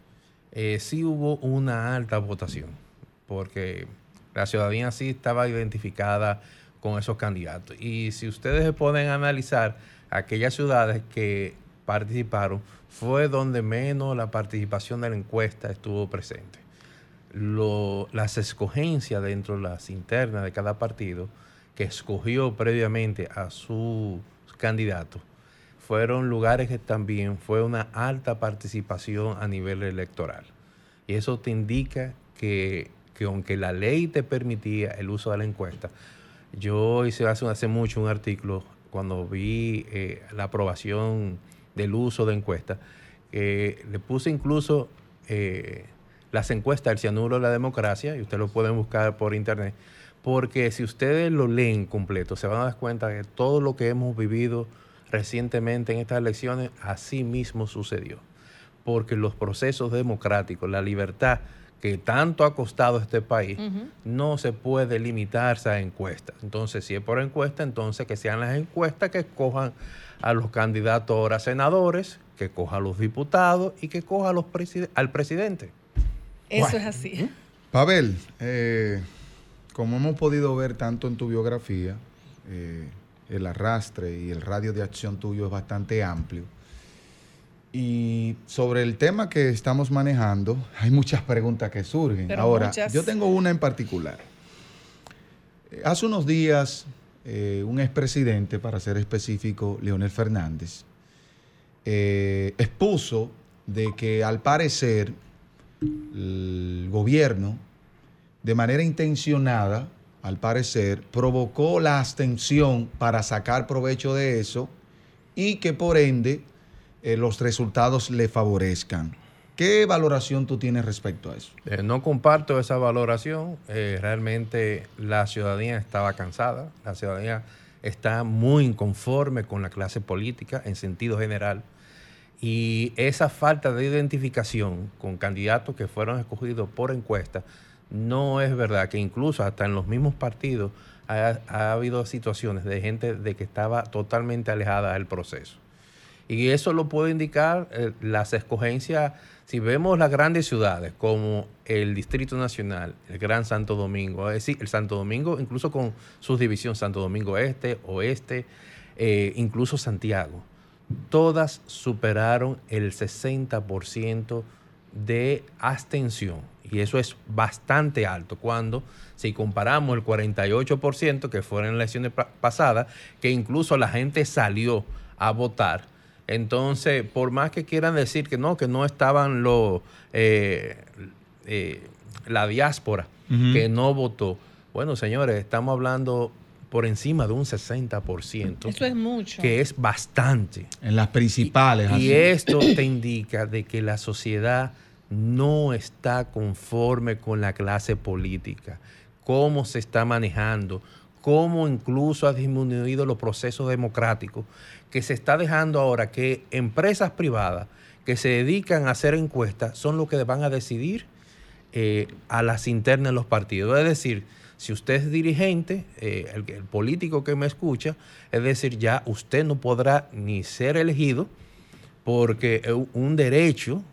eh, sí hubo una alta votación, porque la ciudadanía sí estaba identificada con esos candidatos. Y si ustedes se pueden analizar aquellas ciudades que participaron, fue donde menos la participación de la encuesta estuvo presente. Lo- las escogencias dentro de las internas de cada partido que escogió previamente a su candidato fueron lugares que también fue una alta participación a nivel electoral. Y eso te indica que, que aunque la ley te permitía el uso de la encuesta, yo hice hace, hace mucho un artículo cuando vi eh, la aprobación del uso de encuestas, le puse incluso eh, las encuestas del cianuro de la democracia, y ustedes lo pueden buscar por internet, porque si ustedes lo leen completo, se van a dar cuenta que todo lo que hemos vivido recientemente en estas elecciones, así mismo sucedió. Porque los procesos democráticos, la libertad que tanto ha costado a este país, no se puede limitarse a encuestas. Entonces, si es por encuesta, entonces que sean las encuestas que escojan a los candidatos ahora a senadores, que coja a los diputados y que coja a los preside- al presidente. Eso Bueno. es así. Pavel, eh, como hemos podido ver tanto en tu biografía, eh, el arrastre y el radio de acción tuyo es bastante amplio. Y sobre el tema que estamos manejando, hay muchas preguntas que surgen. Pero Ahora, muchas. yo tengo una en particular. Hace unos días, eh, un expresidente, para ser específico, Leonel Fernández, eh, expuso de que al parecer el gobierno, de manera intencionada, al parecer, provocó la abstención para sacar provecho de eso y que por ende eh, los resultados le favorezcan. ¿Qué valoración tú tienes respecto a eso? Eh, no comparto esa valoración. Eh, realmente la ciudadanía estaba cansada. La ciudadanía está muy inconforme con la clase política en sentido general. Y esa falta de identificación con candidatos que fueron escogidos por encuesta, no es verdad que incluso hasta en los mismos partidos ha, ha habido situaciones de gente de que estaba totalmente alejada del proceso. Y eso lo puede indicar eh, las escogencias, si vemos las grandes ciudades como el Distrito Nacional, el Gran Santo Domingo, es decir, el Santo Domingo, incluso con sus divisiones, Santo Domingo Este, Oeste, eh, incluso Santiago, todas superaron el 60% de abstención. Y eso es bastante alto cuando, si comparamos el 48% que fueron en las elecciones pa- pasadas, que incluso la gente salió a votar. Entonces, por más que quieran decir que no, que no estaban los, eh, eh, la diáspora que no votó. Bueno, señores, estamos hablando por encima de un 60%, Eso es mucho. que es bastante. En las principales. Y así. esto te indica de que la sociedad no está conforme con la clase política, cómo se está manejando, cómo incluso ha disminuido los procesos democráticos, que se está dejando ahora que empresas privadas que se dedican a hacer encuestas son los que van a decidir eh, a las internas de los partidos. Es decir, si usted es dirigente, eh, el, el político que me escucha, es decir, ya usted no podrá ni ser elegido porque es un derecho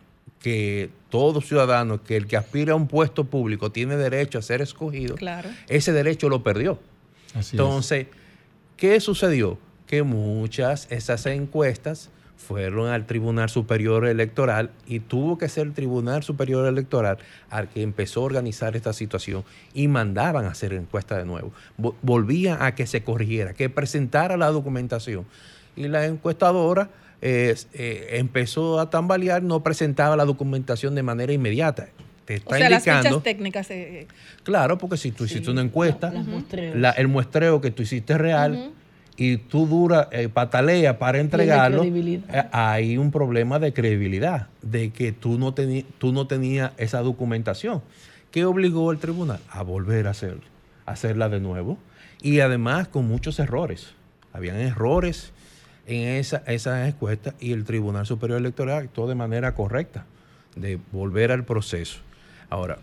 que todo ciudadano, que el que aspira a un puesto público tiene derecho a ser escogido, Claro. ese derecho lo perdió. Así es. Entonces, ¿qué sucedió? Que muchas esas encuestas fueron al Tribunal Superior Electoral y tuvo que ser el Tribunal Superior Electoral al que empezó a organizar esta situación y mandaban a hacer encuestas de nuevo. Vo- Volvían a que se corrigiera, que presentara la documentación. Y la encuestadora eh, eh, empezó a tambalear, no presentaba la documentación de manera inmediata. Te O está sea, las indicando. fichas técnicas. eh, Claro, porque si tú hiciste una encuesta, Las la- el muestreo que tú hiciste es real y tú dura, eh, patalea para entregarlo, eh, hay un problema de credibilidad, de que tú no, teni- tú no tenías esa documentación. ¿Qué obligó el tribunal? A volver a hacerlo, a hacerla de nuevo. Y además con muchos errores. Habían errores en esa, esas encuestas y el Tribunal Superior Electoral actuó de manera correcta, de volver al proceso. Ahora,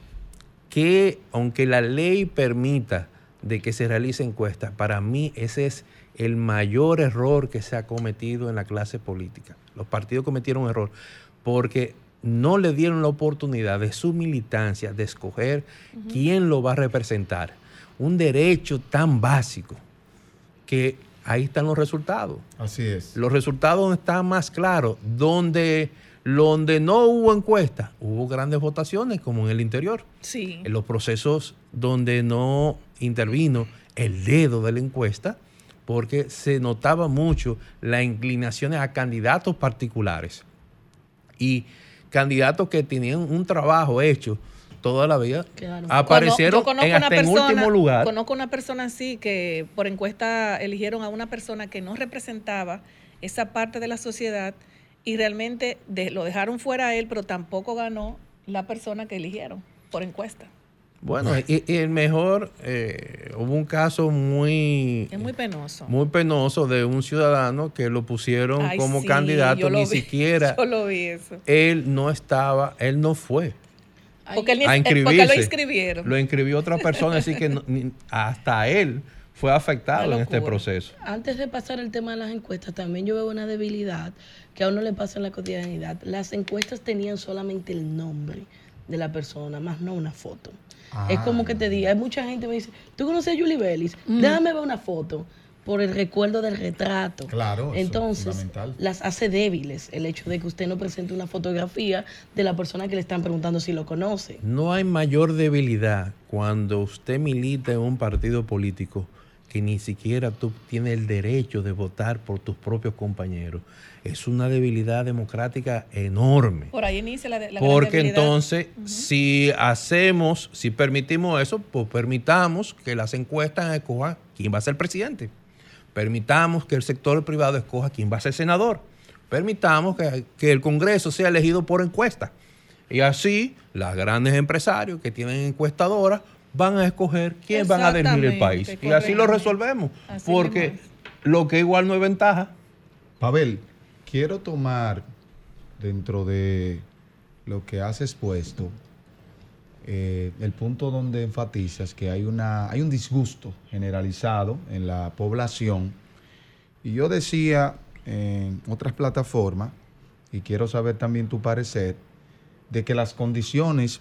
que aunque la ley permita de que se realice encuestas, para mí ese es el mayor error que se ha cometido en la clase política. Los partidos cometieron un error porque no le dieron la oportunidad de su militancia de escoger quién lo va a representar. Un derecho tan básico que ahí están los resultados. Así es. Los resultados están más claros. Donde, donde no hubo encuesta, hubo grandes votaciones, como en el interior. sí. En los procesos donde no intervino el dedo de la encuesta, porque se notaba mucho la inclinación a candidatos particulares y candidatos que tenían un trabajo hecho toda la vida Claro. aparecieron Cono- en, hasta en persona- último lugar. Conozco una persona así que por encuesta eligieron a una persona que no representaba esa parte de la sociedad y realmente de- lo dejaron fuera a él, pero tampoco ganó la persona que eligieron por encuesta. Bueno, y, y el mejor, eh, hubo un caso muy, Es muy penoso. muy penoso de un ciudadano que lo pusieron Ay, como sí, candidato, ni vi, [LAUGHS] siquiera Yo lo vi eso. él no estaba, él no fue Porque, él a porque lo inscribieron. Lo inscribió otra persona, así que no- ni- hasta él fue afectado en este proceso. Antes de pasar el tema de las encuestas, también yo veo una debilidad que a uno le pasa en la cotidianidad. Las encuestas tenían solamente el nombre de la persona, más no una foto. Es como que te diga, hay mucha gente que me dice, ¿tú conoces a Julie Bellis? Déjame ver una foto por el recuerdo del retrato. Claro, eso es Entonces, las hace débiles el hecho de que usted no presente una fotografía de la persona que le están preguntando si lo conoce. No hay mayor debilidad cuando usted milita en un partido político que ni siquiera tú tienes el derecho de votar por tus propios compañeros. Es una debilidad democrática enorme. Por ahí inicia la, la Porque entonces, si hacemos, si permitimos eso, pues permitamos que las encuestas escojan quién va a ser presidente. Permitamos que el sector privado escoja quién va a ser senador. Permitamos que, que el Congreso sea elegido por encuesta. Y así, los grandes empresarios que tienen encuestadoras van a escoger quién van a dirigir el país. Y así lo resolvemos. porque lo que igual no es ventaja. Pavel, quiero tomar dentro de lo que has expuesto eh, el punto donde enfatizas que hay, una, hay un disgusto generalizado en la población. Y yo decía en otras plataformas, y quiero saber también tu parecer, de que las condiciones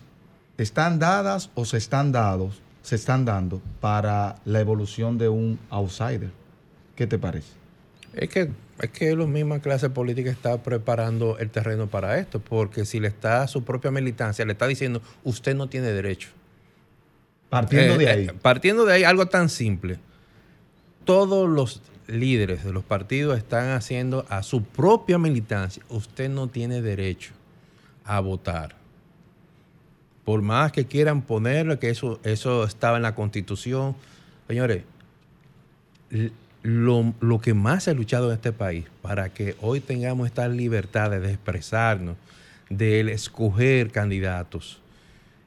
están dadas o se están dados, se están dando para la evolución de un outsider. ¿Qué te parece? Es que es que la misma clase política está preparando el terreno para esto, porque si le está a su propia militancia, le está diciendo, usted no tiene derecho. Partiendo de Eh, ahí. eh, partiendo de ahí, algo tan simple. Todos los líderes de los partidos están haciendo a su propia militancia, usted no tiene derecho a votar. Por más que quieran ponerle que eso, eso estaba en la constitución. Señores, lo, lo que más se ha luchado en este país para que hoy tengamos estas libertades de expresarnos, de escoger candidatos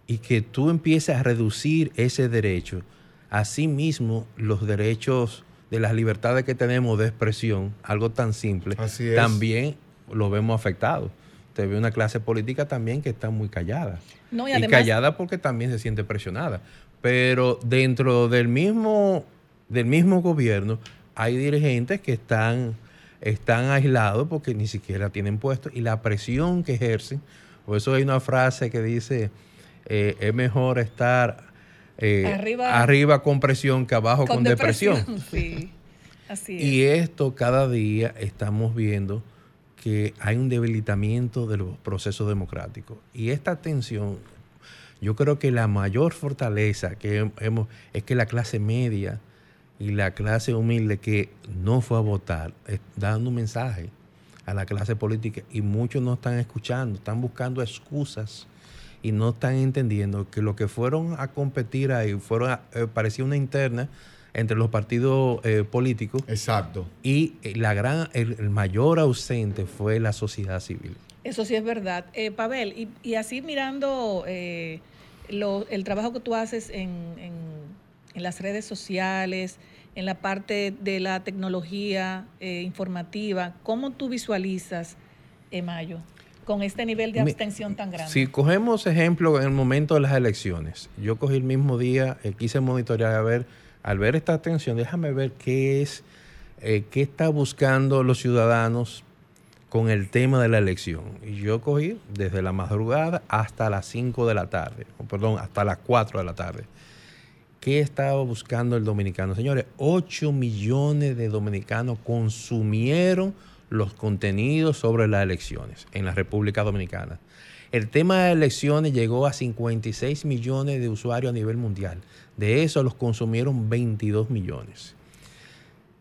y que tú empieces a reducir ese derecho, asimismo los derechos de las libertades que tenemos de expresión, algo tan simple, Así es. también lo vemos afectado. Te ve una clase política también que está muy callada. No, y callada porque también se siente presionada. Pero dentro del mismo, del mismo gobierno hay dirigentes que están, están aislados porque ni siquiera tienen puestos y la presión que ejercen. Por eso hay una frase que dice, eh, es mejor estar eh, Arriba- arriba con presión que abajo con, depresión. Sí, así es. Y esto cada día estamos viendo que hay un debilitamiento de los procesos democráticos. Y esta tensión, yo creo que la mayor fortaleza que hemos es que la clase media y la clase humilde que no fue a votar, es dando un mensaje a la clase política y muchos no están escuchando, están buscando excusas y no están entendiendo que lo que fueron a competir ahí fueron a- eh, parecía una interna entre los partidos eh, políticos Exacto. y eh, la gran, el, el mayor ausente fue la sociedad civil. Eso sí es verdad. Eh, Pavel, y, y así mirando eh, lo- el trabajo que tú haces en, en- en las redes sociales, en la parte de la tecnología eh, informativa, ¿cómo tú visualizas Mayo con este nivel de Mi- abstención tan grande? Si cogemos ejemplo en el momento de las elecciones, yo cogí el mismo día, eh, quise monitorear a ver, al ver esta tensión, déjame ver qué es, eh, qué está buscando los ciudadanos con el tema de la elección. Y yo cogí desde la madrugada hasta las 5 de la tarde, o perdón, hasta las 4 de la tarde. ¿Qué estaba buscando el dominicano? Señores, 8 millones de dominicanos consumieron los contenidos sobre las elecciones en la República Dominicana. El tema de elecciones llegó a 56 millones de usuarios a nivel mundial. De eso los consumieron 22 millones.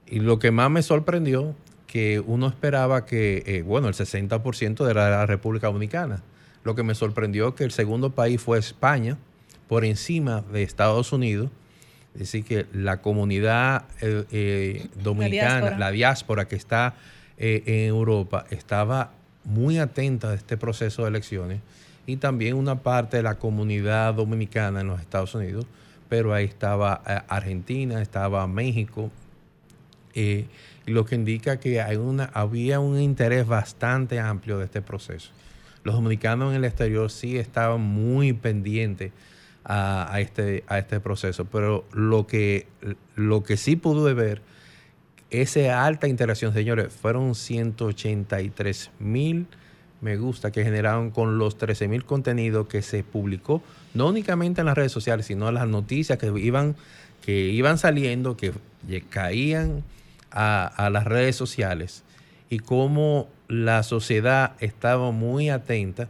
Y lo que más me sorprendió, que uno esperaba que, eh, bueno, el 60% era de la República Dominicana. Lo que me sorprendió que el segundo país fue España, por encima de Estados Unidos. Es decir, que la comunidad eh, eh, dominicana, diáspora. la diáspora que está eh, en Europa, estaba muy atenta a este proceso de elecciones y también una parte de la comunidad dominicana en los Estados Unidos, pero ahí estaba Argentina, estaba México, lo que indica que hay una, había un interés bastante amplio de este proceso. Los dominicanos en el exterior sí estaban muy pendientes a, este, a este proceso, pero lo que, lo que sí pude ver, esa alta interacción, señores, fueron 183 mil me gusta que generaron con los 13 mil contenidos que se publicó, no únicamente en las redes sociales, sino las noticias que iban, que iban saliendo, que caían a, a las redes sociales y cómo la sociedad estaba muy atenta,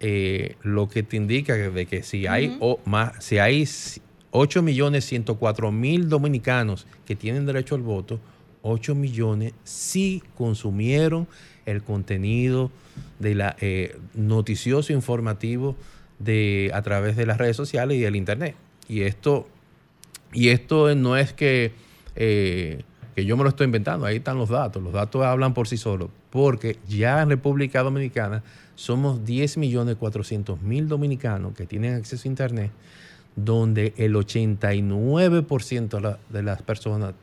eh, lo que te indica de que si hay, o más, si hay s- 8 millones 104 mil dominicanos que tienen derecho al voto, 8 millones sí consumieron el contenido de la eh, noticioso informativo de a través de las redes sociales y del internet. Y esto, y esto no es que, eh, que yo me lo estoy inventando, ahí están los datos, los datos hablan por sí solos, porque ya en República Dominicana somos 10 millones 400 mil dominicanos que tienen acceso a internet, donde el 89% de las personas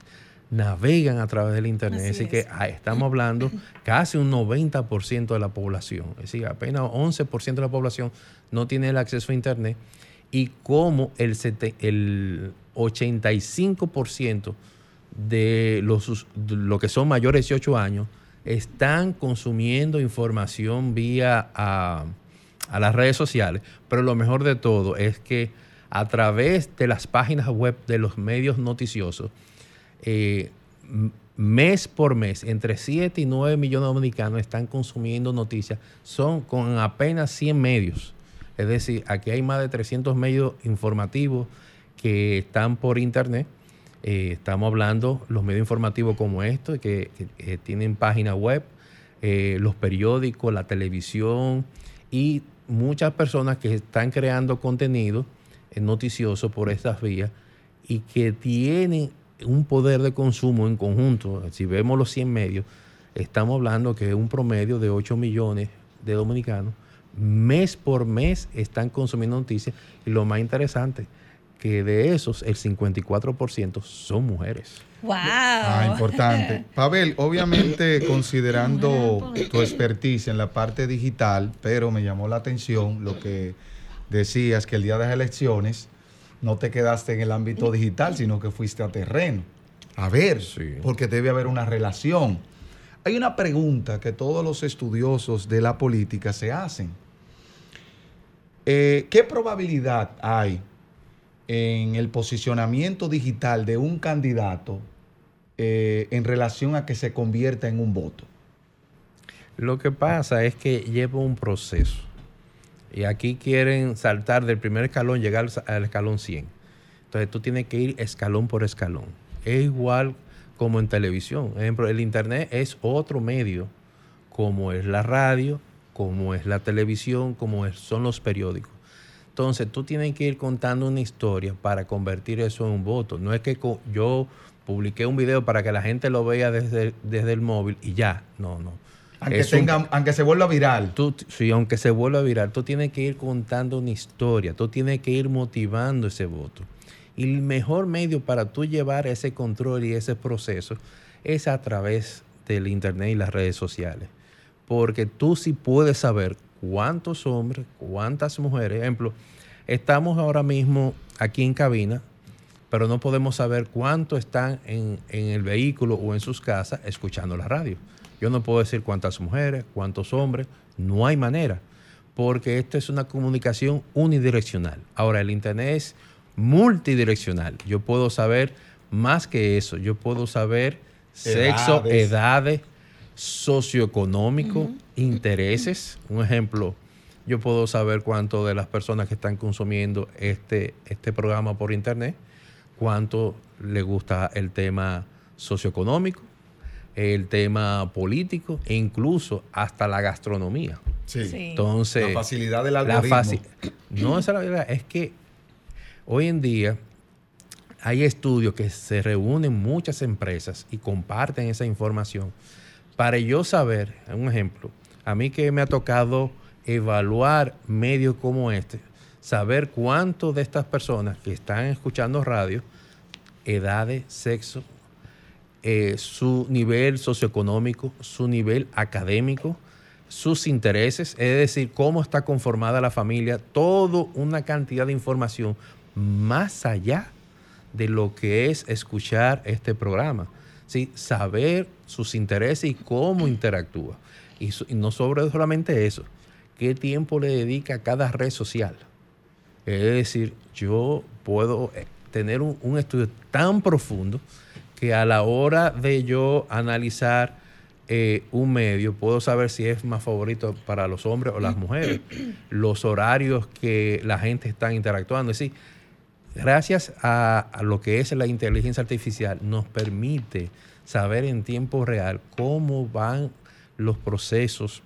navegan a través del Internet. Así, que ah, estamos hablando [LAUGHS] casi un 90% de la población. Es decir, apenas 11% de la población no tiene el acceso a Internet. Y como el, el 85% de los lo que son mayores de 18 años están consumiendo información vía a, las redes sociales. Pero lo mejor de todo es que a través de las páginas web de los medios noticiosos, eh, mes por mes, entre 7 y 9 millones de dominicanos están consumiendo noticias, son con apenas 100 medios. Es decir, aquí hay más de 300 medios informativos que están por internet. Eh, estamos hablando los medios informativos como estos, que, tienen página web, eh, los periódicos, la televisión y muchas personas que están creando contenido noticioso por estas vías y que tienen un poder de consumo en conjunto, si vemos los 100 medios, estamos hablando que un promedio de 8 millones de dominicanos, mes por mes están consumiendo noticias. Y lo más interesante, que de esos el 54% son mujeres. ¡Wow! Ah, importante. [LAUGHS] Pavel, obviamente considerando tu expertise en la parte digital, pero me llamó la atención lo que decías que el día de las elecciones no te quedaste en el ámbito digital, sino que fuiste a terreno. A ver, porque debe haber una relación. Hay una pregunta que todos los estudiosos de la política se hacen. Eh, ¿Qué probabilidad hay en el posicionamiento digital de un candidato eh, en relación a que se convierta en un voto? Lo que pasa es que lleva un proceso. Y aquí quieren saltar del primer escalón, llegar al escalón 100. Entonces tú tienes que ir escalón por escalón. Es igual como en televisión. Por ejemplo, el Internet es otro medio, como es la radio, como es la televisión, como son los periódicos. Entonces tú tienes que ir contando una historia para convertir eso en un voto. No es que yo publiqué un video para que la gente lo vea desde, desde el móvil y ya. No, no. Aunque, aunque se vuelva viral. Tú, sí, aunque se vuelva viral, tú tienes que ir contando una historia, tú tienes que ir motivando ese voto. Y el mejor medio para tú llevar ese control y ese proceso es a través del Internet y las redes sociales. Porque tú sí puedes saber cuántos hombres, cuántas mujeres. Ejemplo, estamos ahora mismo aquí en cabina, pero no podemos saber cuántos están en, en el vehículo o en sus casas escuchando la radio. Yo no puedo decir cuántas mujeres, cuántos hombres, no hay manera, porque esto es una comunicación unidireccional. Ahora, el Internet es multidireccional. Yo puedo saber más que eso, yo puedo saber sexo, edades, socioeconómico, intereses. Un ejemplo, yo puedo saber cuánto de las personas que están consumiendo este, este programa por internet, cuánto le gusta el tema socioeconómico, el tema político e incluso hasta la gastronomía. Sí. Entonces, la facilidad del algoritmo. no es la verdad, es que hoy en día hay estudios que se reúnen muchas empresas y comparten esa información para yo saber, un ejemplo, a mí que me ha tocado evaluar medios como este, saber cuántos de estas personas que están escuchando radio, edades, sexo, eh, su nivel socioeconómico, su nivel académico, sus intereses, es decir, cómo está conformada la familia, toda una cantidad de información más allá de lo que es escuchar este programa. ¿Sí? Saber sus intereses y cómo interactúa. Y, no sobre solamente eso, qué tiempo le dedica a cada red social. Es decir, yo puedo eh, tener un estudio tan profundo que a la hora de yo analizar eh, un medio, puedo saber si es más favorito para los hombres o las mujeres, [CLEARS THROAT] los horarios que la gente está interactuando. Es decir, gracias a, lo que es la inteligencia artificial, nos permite saber en tiempo real cómo van los procesos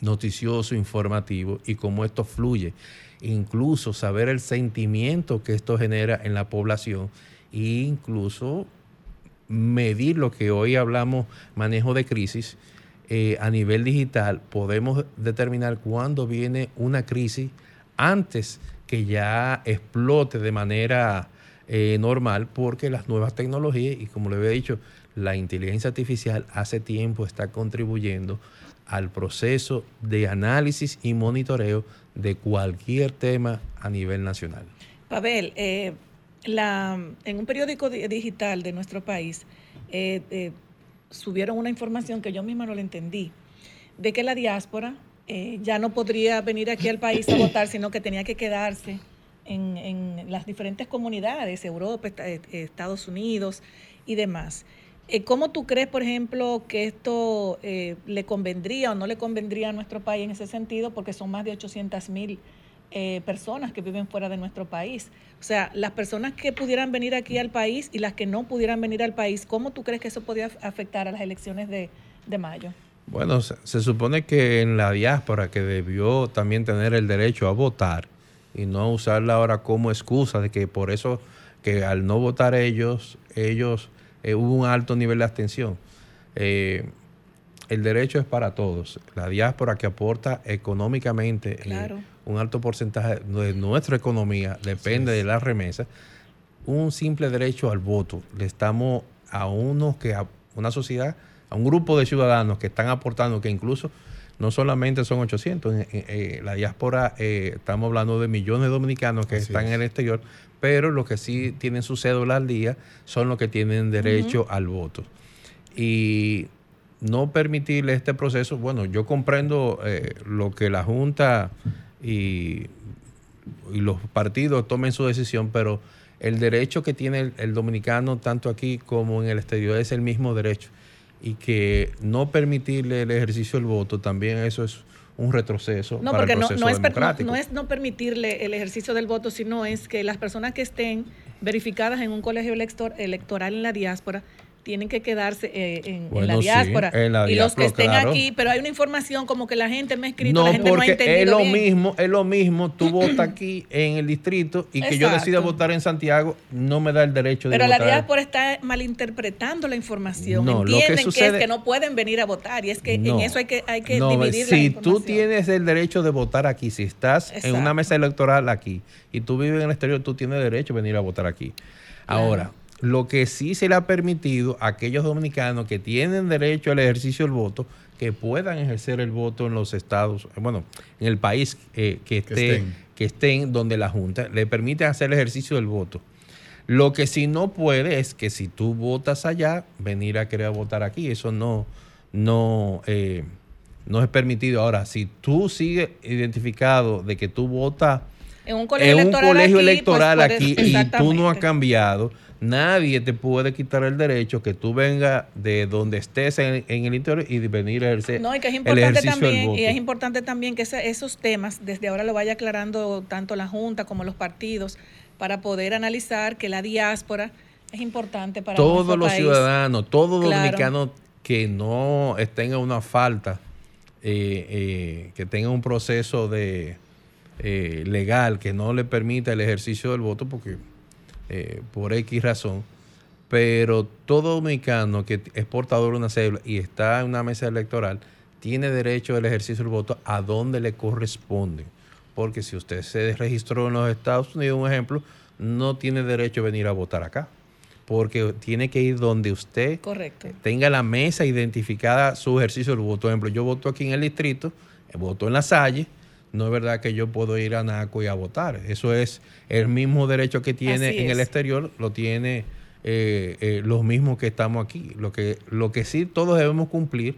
noticiosos, informativos y cómo esto fluye. Incluso saber el sentimiento que esto genera en la población e incluso medir lo que hoy hablamos, manejo de crisis, eh, a nivel digital podemos determinar cuándo viene una crisis antes que ya explote de manera eh, normal, porque las nuevas tecnologías, y como le había dicho, la inteligencia artificial hace tiempo está contribuyendo al proceso de análisis y monitoreo de cualquier tema a nivel nacional. Pavel, eh, la, en un periódico digital de nuestro país eh, subieron una información que yo misma no la entendí, de que la diáspora ya no podría venir aquí al país a votar, sino que tenía que quedarse en, en las diferentes comunidades, Europa, Estados Unidos y demás. Eh, ¿Cómo tú crees, por ejemplo, que esto eh, le convendría o no le convendría a nuestro país en ese sentido? Porque son más de 800 mil eh, personas que viven fuera de nuestro país. O sea, las personas que pudieran venir aquí al país y las que no pudieran venir al país, ¿cómo tú crees que eso podría afectar a las elecciones de, mayo? Bueno, se, supone que en la diáspora que debió también tener el derecho a votar y no usarla ahora como excusa de que por eso que al no votar ellos, ellos eh, hubo un alto nivel de abstención. Eh, el derecho es para todos. La diáspora que aporta económicamente eh, un alto porcentaje de nuestra economía depende de las remesas. Un simple derecho al voto. Le estamos a unos que a una sociedad, a un grupo de ciudadanos que están aportando, que incluso no solamente son 800, la diáspora estamos hablando de millones de dominicanos que están en el exterior, pero los que sí tienen su cédula al día son los que tienen derecho al voto. Y no permitirle este proceso, bueno, yo comprendo eh, lo que la Junta y, los partidos tomen su decisión, pero el derecho que tiene el, dominicano, tanto aquí como en el exterior, es el mismo derecho. Y que no permitirle el ejercicio del voto, también eso es un retroceso no, para el proceso no, es, democrático. No, es no permitirle el ejercicio del voto, sino es que las personas que estén verificadas en un colegio electoral en la diáspora tienen que quedarse eh, en, la diáspora. y los que estén aquí, pero hay una información como que la gente me ha escrito, no, la gente no ha entendido es lo mismo, es lo mismo, tú [CLEARS THROAT] votas aquí en el distrito y que yo decida votar en Santiago, no me da el derecho de votar. Pero la diáspora está malinterpretando la información, no, entienden que, que, es que no pueden venir a votar y es que en eso hay que hay que dividir si tú tienes el derecho de votar aquí, si estás en una mesa electoral aquí y tú vives en el exterior, tú tienes derecho a venir a votar aquí. Ahora, lo que sí se le ha permitido a aquellos dominicanos que tienen derecho al ejercicio del voto, que puedan ejercer el voto en los estados, bueno, en el país eh, que, esté, que, estén. donde la Junta le permite hacer el ejercicio del voto. Lo que sí no puede es que si tú votas allá, venir a querer votar aquí. Eso no, no, eh, no es permitido. Ahora, si tú sigues identificado de que tú votas en un colegio electoral, pues, aquí, y tú no has cambiado, nadie te puede quitar el derecho que tú vengas de donde estés en, el interior y venir a ejercer no, y que es importante también, Y es importante también que esos temas desde ahora lo vaya aclarando tanto la Junta como los partidos para poder analizar que la diáspora es importante para todos los ciudadanos, todos los dominicanos que no tengan una falta, eh, eh, que tengan un proceso de eh, legal que no le permita el ejercicio del voto, porque eh, por X razón, pero todo dominicano que es portador de una cédula y está en una mesa electoral tiene derecho al ejercicio del voto a donde le corresponde. Porque si usted se registró en los Estados Unidos, un ejemplo, no tiene derecho a venir a votar acá. Porque tiene que ir donde usted tenga la mesa identificada su ejercicio del voto. Por ejemplo, yo voto aquí en el distrito, voto en la Salle, no es verdad que yo puedo ir a NACO y a votar. Eso es el mismo derecho que tiene en el exterior, lo tiene eh, eh, los mismos que estamos aquí. Lo que, lo que sí todos debemos cumplir,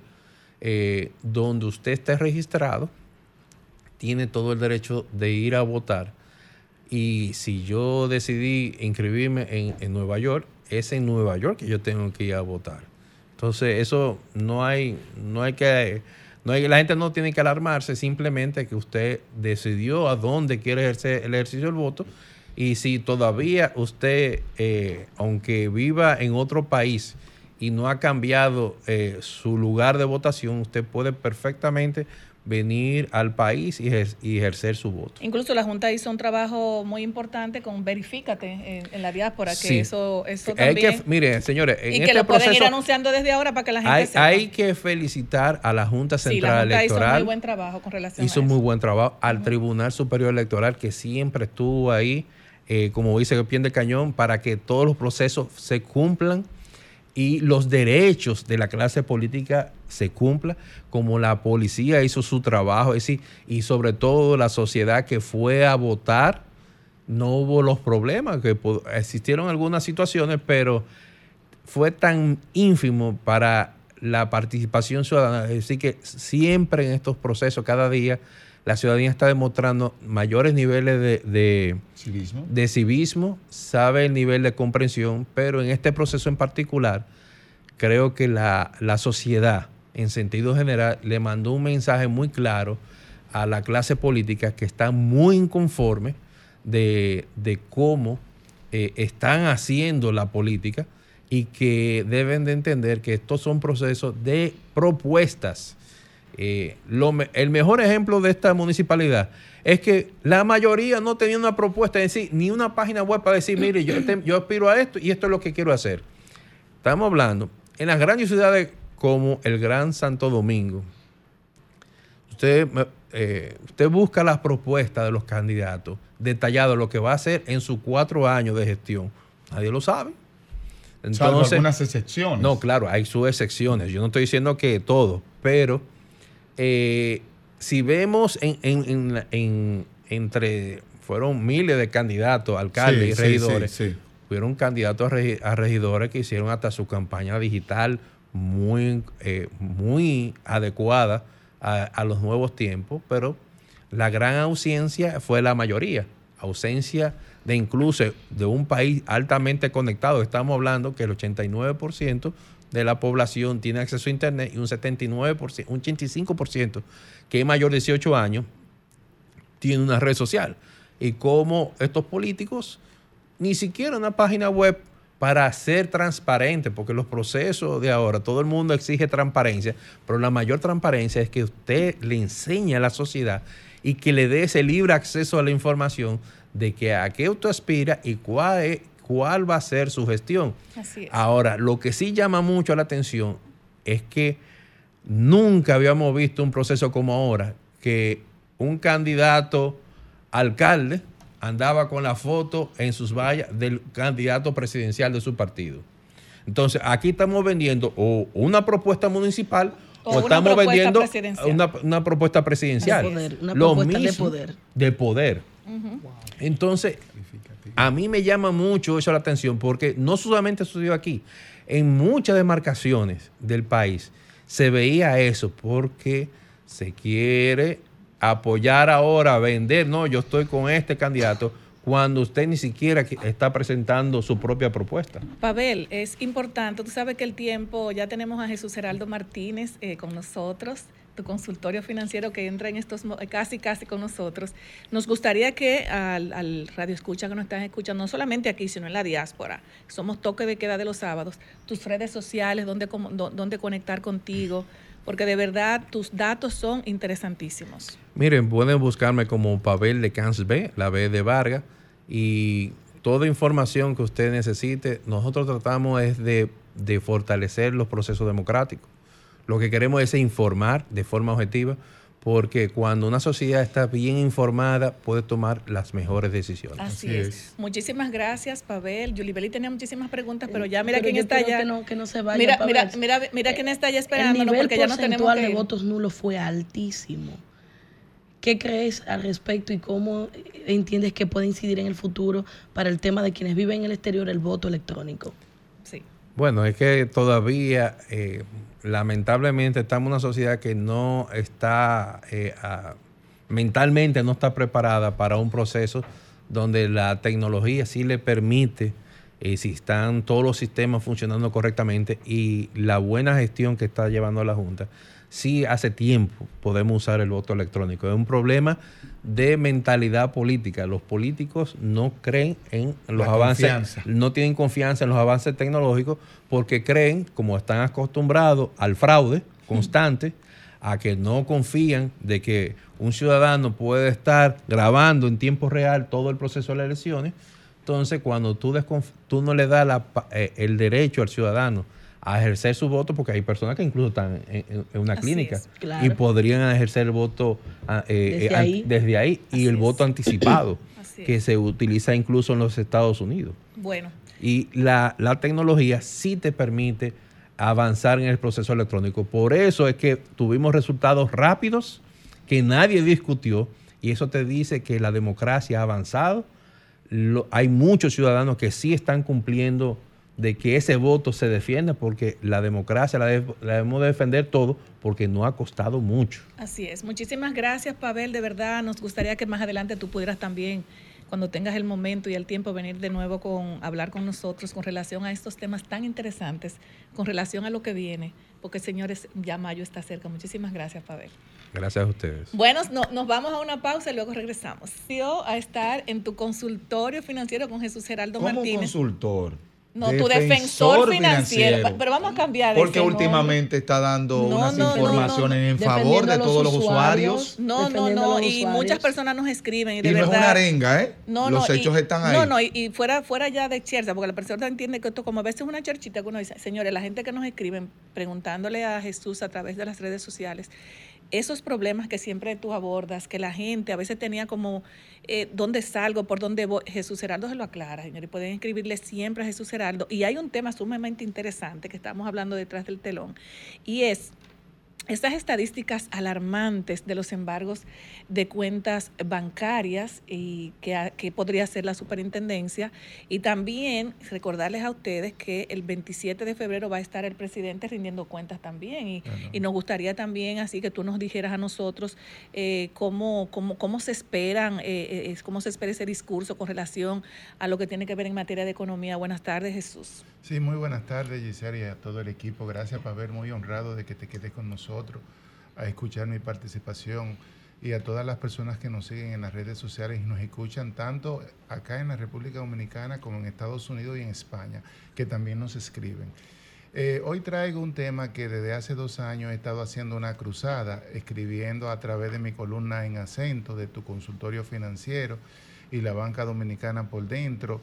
eh, donde usted esté registrado, tiene todo el derecho de ir a votar. Y si yo decidí inscribirme en, en Nueva York, es en Nueva York que yo tengo que ir a votar. Entonces, eso no hay, no hay que no la gente no tiene que alarmarse, simplemente que usted decidió a dónde quiere ejercer el ejercicio del voto. Y si todavía usted, eh, aunque viva en otro país y no ha cambiado eh, su lugar de votación, usted puede perfectamente venir al país y, ejercer su voto. Incluso la Junta hizo un trabajo muy importante con Verifícate en, la diáspora, que eso, eso también... Hay que, mire, señores, en y este que lo pueden ir anunciando desde ahora para que la gente hay, sepa. Hay que felicitar a la Junta Central sí, la Junta Electoral. hizo muy buen trabajo con relación Hizo muy buen trabajo. Al Tribunal Superior Electoral, que siempre estuvo ahí, eh, como dice el pie de cañón, para que todos los procesos se cumplan y los derechos de la clase política se cumplan, como la policía hizo su trabajo, decir, y sobre todo la sociedad que fue a votar, no hubo los problemas, que existieron algunas situaciones, pero fue tan ínfimo para la participación ciudadana, es decir, que siempre en estos procesos, cada día, la ciudadanía está demostrando mayores niveles de, civismo. sabe el nivel de comprensión, pero en este proceso en particular, creo que la, sociedad, en sentido general, le mandó un mensaje muy claro a la clase política que está muy inconforme de, cómo eh, están haciendo la política y que deben de entender que estos son procesos de propuestas eh, el mejor ejemplo de esta municipalidad es que la mayoría no tenía una propuesta, es decir, ni una página web para decir, mire, yo, yo aspiro a esto y esto es lo que quiero hacer. Estamos hablando en las grandes ciudades como el Gran Santo Domingo. Usted, eh, usted busca las propuestas de los candidatos, detallado lo que va a hacer en sus cuatro años de gestión. Nadie lo sabe. Entonces, algunas excepciones. No, claro, hay sus excepciones. Yo no estoy diciendo que todo, pero eh, si vemos en, entre, fueron miles de candidatos, alcaldes y regidores, fueron candidatos a, regidores que hicieron hasta su campaña digital muy, eh, muy adecuada a, los nuevos tiempos, pero la gran ausencia fue la mayoría, ausencia de incluso de un país altamente conectado. Estamos hablando que el 89% de la población tiene acceso a Internet y un 79%, un 85% que es mayor de 18 años tiene una red social. Y como estos políticos, ni siquiera una página web para ser transparente, porque los procesos de ahora, todo el mundo exige transparencia, pero la mayor transparencia es que usted le enseñe a la sociedad y que le dé ese libre acceso a la información de que a qué usted aspira y cuál es, cuál va a ser su gestión. Ahora, lo que sí llama mucho la atención es que nunca habíamos visto un proceso como ahora, que un candidato alcalde andaba con la foto en sus vallas del candidato presidencial de su partido. Entonces, aquí estamos vendiendo o una propuesta municipal o, estamos vendiendo una, propuesta presidencial. una propuesta de poder. De poder. Entonces, a mí me llama mucho eso la atención porque no solamente sucedió aquí, en muchas demarcaciones del país se veía eso porque se quiere apoyar ahora, vender, no, yo estoy con este candidato cuando usted ni siquiera está presentando su propia propuesta. Pavel, es importante, tú sabes que el tiempo, ya tenemos a Jesús Heraldo Martínez eh, con nosotros, tu consultorio financiero que entra en estos casi casi con nosotros. Nos gustaría que al, radio escucha que nos estás escuchando, no solamente aquí, sino en la diáspora, somos toque de queda de los sábados, tus redes sociales, dónde, dónde conectar contigo, porque de verdad tus datos son interesantísimos. Miren, pueden buscarme como Pavel de Cans B, la B de Vargas, y toda información que usted necesite, nosotros tratamos es de, de fortalecer los procesos democráticos lo que queremos es informar de forma objetiva, porque cuando una sociedad está bien informada puede tomar las mejores decisiones. Así, es. Muchísimas gracias, Pavel. Yulibeli tenía muchísimas preguntas, pero ya mira quién está allá. Que no, que no se vaya, mira, mira, mira, mira, quién está allá esperando, el porque ya no tenemos que de votos nulos fue altísimo. ¿Qué crees al respecto y cómo entiendes que puede incidir en el futuro para el tema de quienes viven en el exterior el voto electrónico? Sí. Bueno, es que todavía eh, lamentablemente estamos en una sociedad que no está eh, mentalmente no está preparada para un proceso donde la tecnología sí le permite eh, si están todos los sistemas funcionando correctamente y la buena gestión que está llevando la Junta, sí hace tiempo podemos usar el voto electrónico. Es un problema de mentalidad política. Los políticos no creen en los avances, no tienen confianza en los avances tecnológicos porque creen, como están acostumbrados al fraude constante, a que no confían de que un ciudadano puede estar grabando en tiempo real todo el proceso de las elecciones. Entonces, cuando tú, tú no le das eh, el derecho al ciudadano a ejercer su voto, porque hay personas que incluso están en, una clínica y podrían ejercer el voto ah, eh, eh, desde, ahí. y el voto anticipado, [CLEARS THROAT] que se utiliza incluso en los Estados Unidos. Bueno. Y la, la tecnología sí te permite avanzar en el proceso electrónico. Por eso es que tuvimos resultados rápidos que nadie discutió y eso te dice que la democracia ha avanzado. hay muchos ciudadanos que sí están cumpliendo de que ese voto se defienda, porque la democracia la, debemos defender todo, porque no ha costado mucho. Así es. Muchísimas gracias, Pavel. De verdad, nos gustaría que más adelante tú pudieras también, cuando tengas el momento y el tiempo, venir de nuevo con hablar con nosotros con relación a estos temas tan interesantes, con relación a lo que viene, porque señores, ya mayo está cerca. Muchísimas gracias, Pavel. Gracias a ustedes. Bueno, nos vamos a una pausa y luego regresamos. A estar en tu consultorio financiero con Jesús Geraldo ¿Cómo Martínez. consultor? No, tu defensor financiero. Pero vamos a cambiar. Porque últimamente está dando unas informaciones en favor de todos los usuarios. No, no, no. Y muchas personas nos escriben. Y, de no verdad, es una arenga, ¿eh? los hechos están ahí. No, no. Y, fuera, fuera ya de chercha, porque la persona entiende que esto, como a veces es una cherchita que uno dice, señores, la gente que nos escriben preguntándole a Jesús a través de las redes sociales esos problemas que siempre tú abordas, que la gente a veces tenía como, eh, ¿dónde salgo? ¿Por dónde voy? Jesús Heraldo se lo aclara, señores, pueden escribirle siempre a Jesús Heraldo. Y hay un tema sumamente interesante que estamos hablando detrás del telón, y es estas estadísticas alarmantes de los embargos de cuentas bancarias y que, podría ser la superintendencia. Y también recordarles a ustedes que el 27 de febrero va a estar el presidente rindiendo cuentas también. Y, nos gustaría también así que tú nos dijeras a nosotros eh, cómo, cómo, cómo, se esperan, eh, eh, cómo se espera ese discurso con relación a lo que tiene que ver en materia de economía. Buenas tardes, Jesús. Sí, muy buenas tardes, Giselle, y a todo el equipo. Gracias, haber muy honrado de que te quedes con nosotros a escuchar mi participación y a todas las personas que nos siguen en las redes sociales y nos escuchan tanto acá en la República Dominicana como en Estados Unidos y en España, que también nos escriben. Eh, hoy traigo un tema que desde hace dos años he estado haciendo una cruzada, escribiendo a través de mi columna en acento de tu consultorio financiero y la banca dominicana por dentro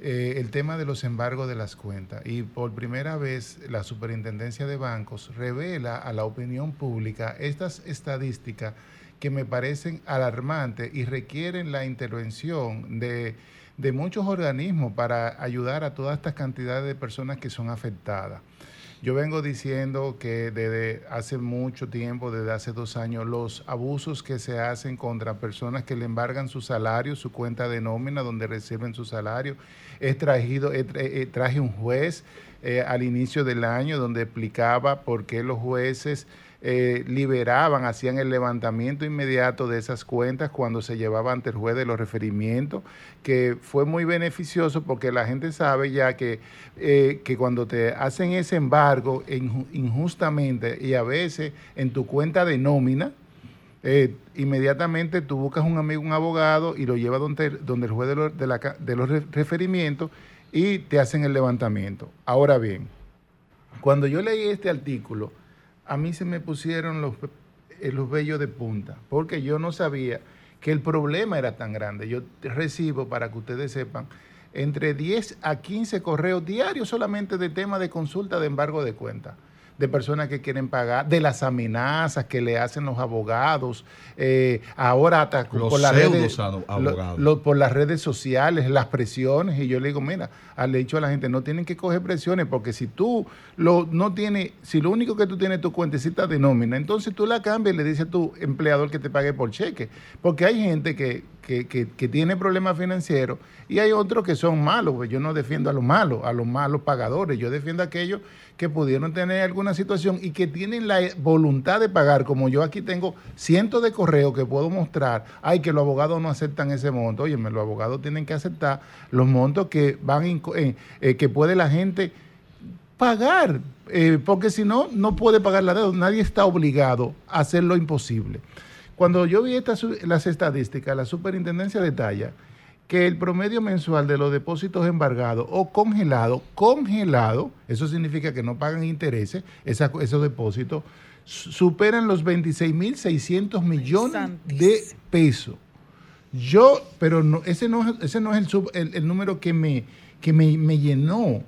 eh, el tema de los embargos de las cuentas. Y por primera vez la Superintendencia de Bancos revela a la opinión pública estas estadísticas que me parecen alarmantes y requieren la intervención de, de muchos organismos para ayudar a todas estas cantidades de personas que son afectadas. Yo vengo diciendo que desde hace mucho tiempo, desde hace dos años, los abusos que se hacen contra personas que le embargan su salario, su cuenta de nómina donde reciben su salario. He, traído, traje un juez eh, al inicio del año donde explicaba por qué los jueces eh, liberaban, hacían el levantamiento inmediato de esas cuentas cuando se llevaba ante el juez de los referimientos, que fue muy beneficioso porque la gente sabe ya que, eh, que cuando te hacen ese embargo injustamente y a veces en tu cuenta de nómina, eh, inmediatamente tú buscas un amigo, un abogado y lo llevas donde, donde el juez de los, de los referimientos y te hacen el levantamiento. Ahora bien, cuando yo leí este artículo, a mí se me pusieron los, eh, los vellos de punta, porque yo no sabía que el problema era tan grande. Yo recibo, para que ustedes sepan, entre 10 a 15 correos diarios solamente de tema de consulta de embargo de cuenta de personas que quieren pagar, de las amenazas que le hacen los abogados, eh, ahora hasta por, las redes, por las redes sociales, las presiones, y yo le digo, mira, le he dicho a la gente, no tienen que coger presiones, porque si tú lo, no tienes, si lo único que tú tienes tu cuentecita de nómina, entonces tú la cambias y le dices a tu empleador que te pague por cheque, porque hay gente que, que, tiene problemas financieros y hay otros que son malos, pues yo no defiendo a los malos, a los malos pagadores, yo defiendo a aquellos que pudieron tener alguna situación y que tienen la voluntad de pagar, como yo aquí tengo cientos de correos que puedo mostrar, ay, que los abogados no aceptan ese monto. Oye, los abogados tienen que aceptar los montos que van, eh, que puede la gente pagar, eh, porque si no, no puede pagar la deuda. Nadie está obligado a hacer lo imposible. Cuando yo vi estas, las estadísticas, la superintendencia detalla que el promedio mensual de los depósitos embargados o congelados, congelado, eso significa que no pagan intereses, esos depósitos, superan los 26.600 millones de pesos. Yo, pero no, ese no es, ese no es el, el, número que, me, que me, me llenó,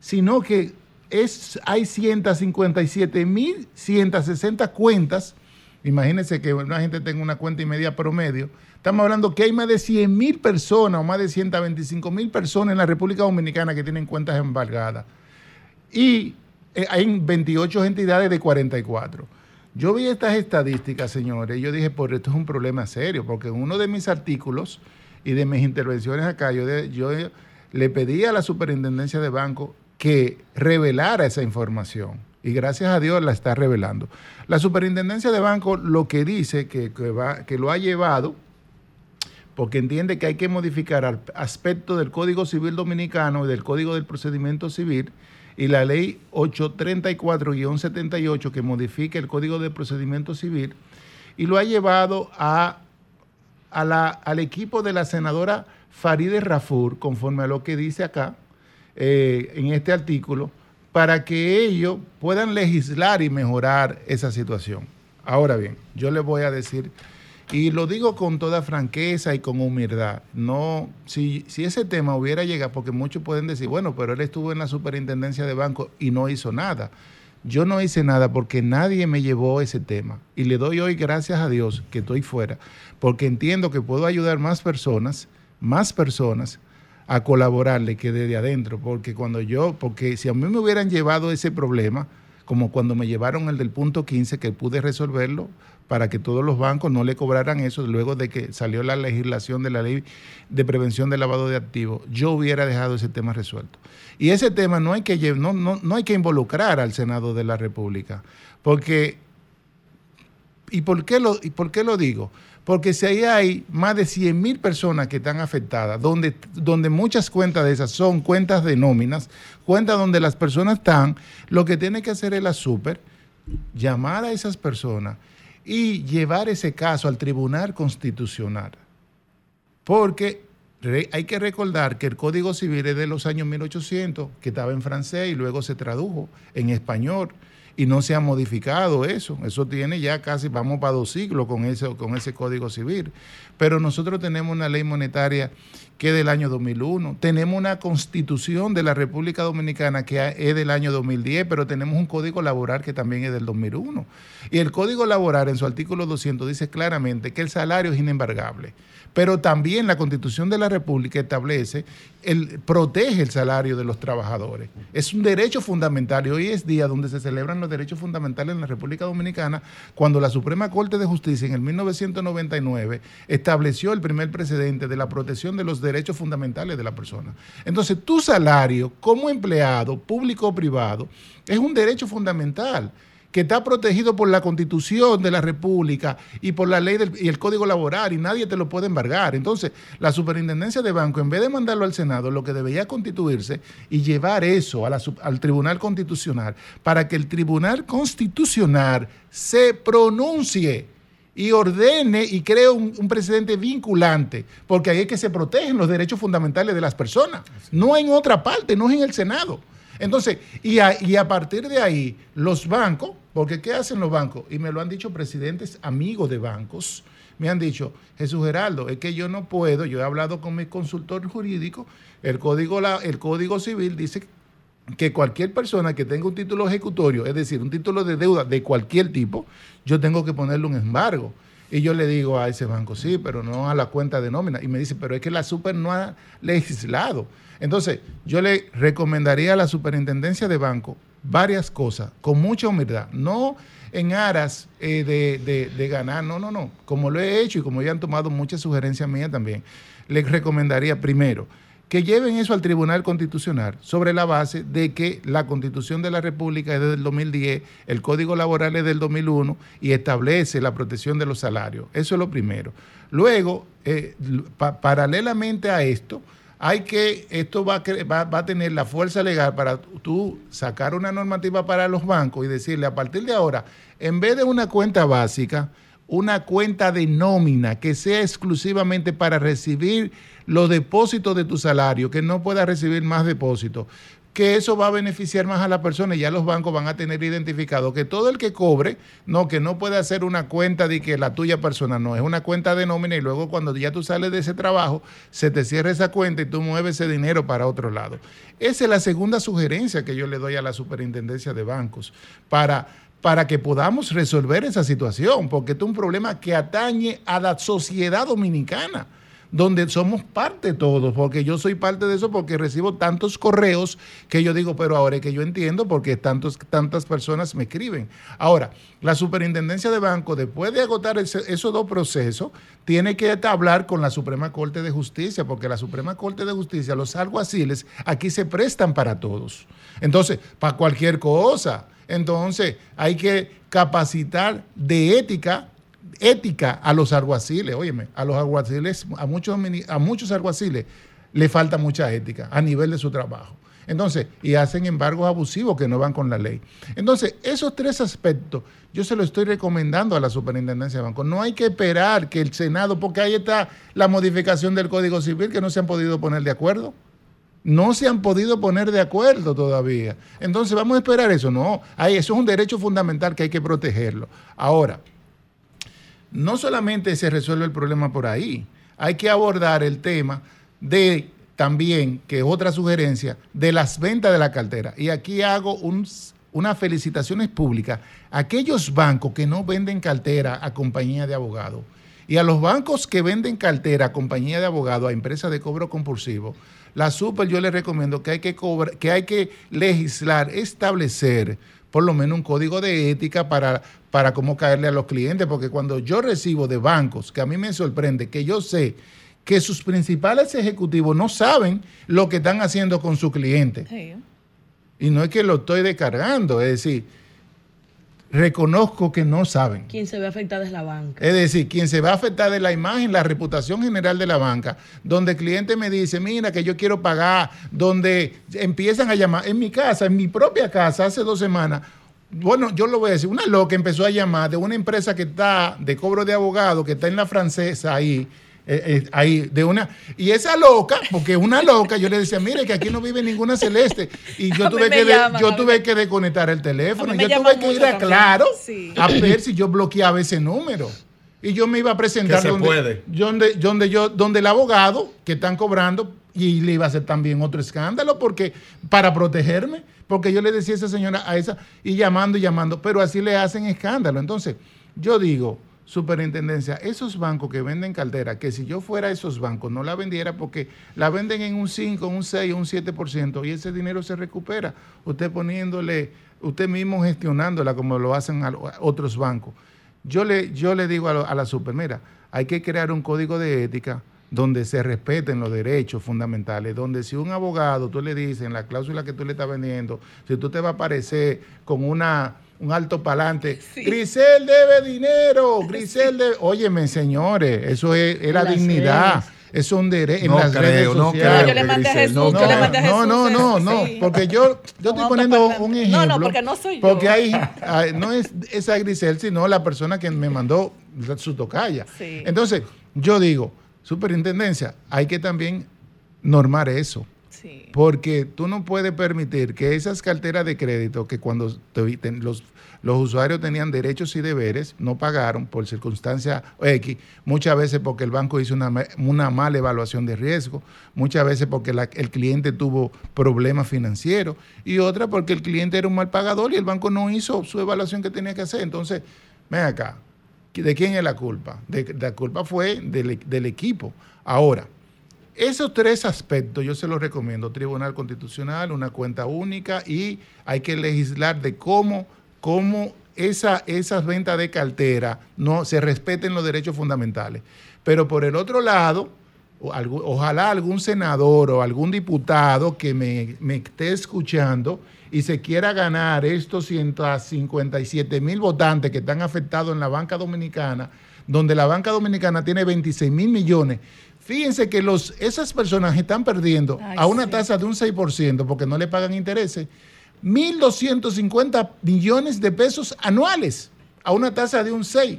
sino que es, hay 157.160 cuentas. Imagínense que una gente tenga una cuenta y media promedio. Estamos hablando que hay más de 100 mil personas o más de 125 mil personas en la República Dominicana que tienen cuentas embargadas. Y eh, hay 28 entidades de 44. Yo vi estas estadísticas, señores, y yo dije, pues esto es un problema serio, porque en uno de mis artículos y de mis intervenciones acá, yo, yo le pedí a la superintendencia de banco que revelara esa información. Y gracias a Dios la está revelando. La superintendencia de banco lo que dice que, va, que lo ha llevado, porque entiende que hay que modificar aspectos del Código Civil Dominicano y del Código del Procedimiento Civil y la ley 834-78 que modifica el Código de Procedimiento Civil y lo ha llevado a, la, al equipo de la senadora Farideh Rafur, conforme a lo que dice acá, eh, en este artículo para que ellos puedan legislar y mejorar esa situación. Ahora bien, yo les voy a decir, y lo digo con toda franqueza y con humildad, no, si, ese tema hubiera llegado, porque muchos pueden decir, bueno, pero él estuvo en la superintendencia de banco y no hizo nada. Yo no hice nada porque nadie me llevó ese tema. Y le doy hoy gracias a Dios que estoy fuera, porque entiendo que puedo ayudar más personas, más personas a colaborarle que desde adentro, porque cuando yo, porque si a mí me hubieran llevado ese problema, como cuando me llevaron el del punto 15, que pude resolverlo para que todos los bancos no le cobraran eso luego de que salió la legislación de la ley de prevención del lavado de activos, yo hubiera dejado ese tema resuelto. Y ese tema no hay que, no, no, no hay que involucrar al Senado de la República, porque, ¿y por qué lo, y por qué lo digo? Porque si ahí hay más de 100 mil personas que están afectadas, donde, donde muchas cuentas de esas son cuentas de nóminas, cuentas donde las personas están, lo que tiene que hacer es la super, llamar a esas personas y llevar ese caso al Tribunal Constitucional. Porque hay que recordar que el Código Civil es de los años 1800, que estaba en francés y luego se tradujo en español y no se ha modificado eso. Eso tiene ya casi, vamos para dos siglos con ese, con ese código civil. Pero nosotros tenemos una ley monetaria que es del año 2001. Tenemos una constitución de la República Dominicana que es del año 2010, pero tenemos un código laboral que también es del 2001. Y el código laboral en su artículo 200 dice claramente que el salario es inembargable. Pero también la constitución de la República establece, el, protege el salario de los trabajadores. Es un derecho fundamental y hoy es día donde se celebran los derechos fundamentales en la República Dominicana, cuando la Suprema Corte de Justicia en el 1999 estableció el primer precedente de la protección de los derechos fundamentales de la persona. Entonces, tu salario como empleado, público o privado, es un derecho fundamental que está protegido por la Constitución de la República y por la ley del, y el Código Laboral y nadie te lo puede embargar. Entonces, la Superintendencia de Banco, en vez de mandarlo al Senado, lo que debería constituirse y llevar eso al Tribunal Constitucional para que el Tribunal Constitucional se pronuncie y ordene y cree un, un, precedente vinculante, porque ahí es que se protegen los derechos fundamentales de las personas, no en otra parte, no es en el Senado. Entonces, y a, y a partir de ahí, los bancos, porque ¿qué hacen los bancos? Y me lo han dicho presidentes amigos de bancos, me han dicho, Jesús Geraldo, es que yo no puedo, yo he hablado con mi consultor jurídico, el código, el código civil dice que cualquier persona que tenga un título ejecutorio, es decir, un título de deuda de cualquier tipo, yo tengo que ponerle un embargo. Y yo le digo a ese banco, sí, pero no a la cuenta de nómina. Y me dice, pero es que la super no ha legislado. Entonces, yo le recomendaría a la superintendencia de banco varias cosas, con mucha humildad, no en aras eh, de, ganar, no, no, no, como lo he hecho y como ya han tomado muchas sugerencias mías también, le recomendaría primero que lleven eso al Tribunal Constitucional sobre la base de que la Constitución de la República es del 2010, el Código Laboral es del 2001 y establece la protección de los salarios. Eso es lo primero. Luego, eh, pa- paralelamente a esto, hay que, esto va a, va, a tener la fuerza legal para tú sacar una normativa para los bancos y decirle a partir de ahora, en vez de una cuenta básica, una cuenta de nómina que sea exclusivamente para recibir los depósitos de tu salario, que no pueda recibir más depósitos, que eso va a beneficiar más a la persona y ya los bancos van a tener identificado que todo el que cobre, no, que no puede hacer una cuenta de que la tuya personal no, es una cuenta de nómina y luego cuando ya tú sales de ese trabajo, se te cierra esa cuenta y tú mueves ese dinero para otro lado. Esa es la segunda sugerencia que yo le doy a la superintendencia de bancos para para que podamos resolver esa situación, porque es un problema que atañe a la sociedad dominicana, donde somos parte todos, porque yo soy parte de eso, porque recibo tantos correos que yo digo, pero ahora es que yo entiendo porque tantos, tantas personas me escriben. Ahora, la superintendencia de banco, después de agotar esos dos procesos, tiene que hablar con la Suprema Corte de Justicia, porque la Suprema Corte de Justicia, los alguaciles, aquí se prestan para todos. Entonces, para cualquier cosa. Entonces, hay que capacitar de ética, ética a los alguaciles. Óyeme, a los alguaciles, a muchos, a muchos alguaciles le falta mucha ética a nivel de su trabajo. Entonces, y hacen embargos abusivos que no van con la ley. Entonces, esos tres aspectos yo se lo estoy recomendando a la Superintendencia de Banco. No hay que esperar que el Senado, porque ahí está la modificación del Código Civil que no se han podido poner de acuerdo. No se han podido poner de acuerdo todavía. Entonces, vamos a esperar eso. No, ahí, eso es un derecho fundamental que hay que protegerlo. Ahora, no solamente se resuelve el problema por ahí, hay que abordar el tema de también, que otra sugerencia, de las ventas de la cartera. Y aquí hago un- unas felicitaciones públicas a aquellos bancos que no venden cartera a compañía de abogados. Y a los bancos que venden cartera a compañía de abogados, a empresas de cobro compulsivo, la super yo les recomiendo que hay que, que, hay que legislar, establecer por lo menos un código de ética para, para cómo caerle a los clientes, porque cuando yo recibo de bancos, que a mí me sorprende, que yo sé que sus principales ejecutivos no saben lo que están haciendo con su cliente. Sí. Y no es que lo estoy descargando, es decir, reconozco que no saben. Quien se ve afectada es la banca. Es decir, quien se va a afectar de la imagen, la reputación general de la banca, donde el cliente me dice, mira que yo quiero pagar, donde empiezan a llamar, en mi casa, en mi propia casa, hace dos semanas, bueno, yo lo voy a decir, una loca empezó a llamar de una empresa que está de cobro de abogado, que está en la francesa ahí, eh, eh, ahí, de una, y esa loca, porque una loca, yo le decía, mire que aquí no vive ninguna celeste, y yo [LAUGHS] tuve que, de- yo tuve que desconectar el teléfono, yo tuve que ir a también. Claro Sí. a ver si yo bloqueaba ese número. Y yo me iba a presentar Que se donde, puede. donde, donde yo, donde el abogado que están cobrando y le iba a hacer también otro escándalo porque para protegerme, porque yo le decía a esa señora a esa y llamando y llamando, pero así le hacen escándalo. Entonces, yo digo, superintendencia, esos bancos que venden cartera, que si yo fuera a esos bancos no la vendiera porque la venden en un 5, un 6 o un 7% y ese dinero se recupera. Usted poniéndole, usted mismo gestionándola como lo hacen a otros bancos. Yo le, yo le digo a, a la super, mira, hay que crear un código de ética donde se respeten los derechos fundamentales, donde si un abogado tú le dices en la cláusula que tú le estás vendiendo, si tú te vas a aparecer con una un alto palante, Sí. Grisel debe dinero, [LAUGHS] Grisel debe, óyeme señores, eso es, es la Las dignidad, redes. eso es un derecho en No las redes creo, no sociales. Yo le mandé a Jesús, no, yo le No, mandé a Jesús. no, no, no, no, sí. porque yo, yo estoy poniendo un ejemplo. No, no, porque no soy yo. Porque hay, hay- no es esa Grisel, sino la persona que me mandó su tocaya. Sí. Entonces, yo digo, superintendencia, hay que también normar eso. Porque tú no puedes permitir que esas carteras de crédito que cuando los, usuarios tenían derechos y deberes, no pagaron por circunstancia X, muchas veces porque el banco hizo una, una mala evaluación de riesgo, muchas veces porque el cliente tuvo problemas financieros y otra porque el cliente era un mal pagador y el banco no hizo su evaluación que tenía que hacer. Entonces, ven acá, ¿de quién es la culpa? La culpa fue del equipo. Ahora, esos tres aspectos yo se los recomiendo. Tribunal Constitucional, una cuenta única y hay que legislar de cómo, cómo esa, esas ventas de cartera no se respeten los derechos fundamentales. Pero por el otro lado, ojalá algún senador o algún diputado que me, me esté escuchando y se quiera ganar estos 157 mil votantes que están afectados en la banca dominicana, donde la banca dominicana tiene 26 mil millones. Fíjense que los, esas personas están perdiendo Ay, a una sí. tasa de un 6% porque no le pagan intereses, 1.250 millones de pesos anuales a una tasa de un 6.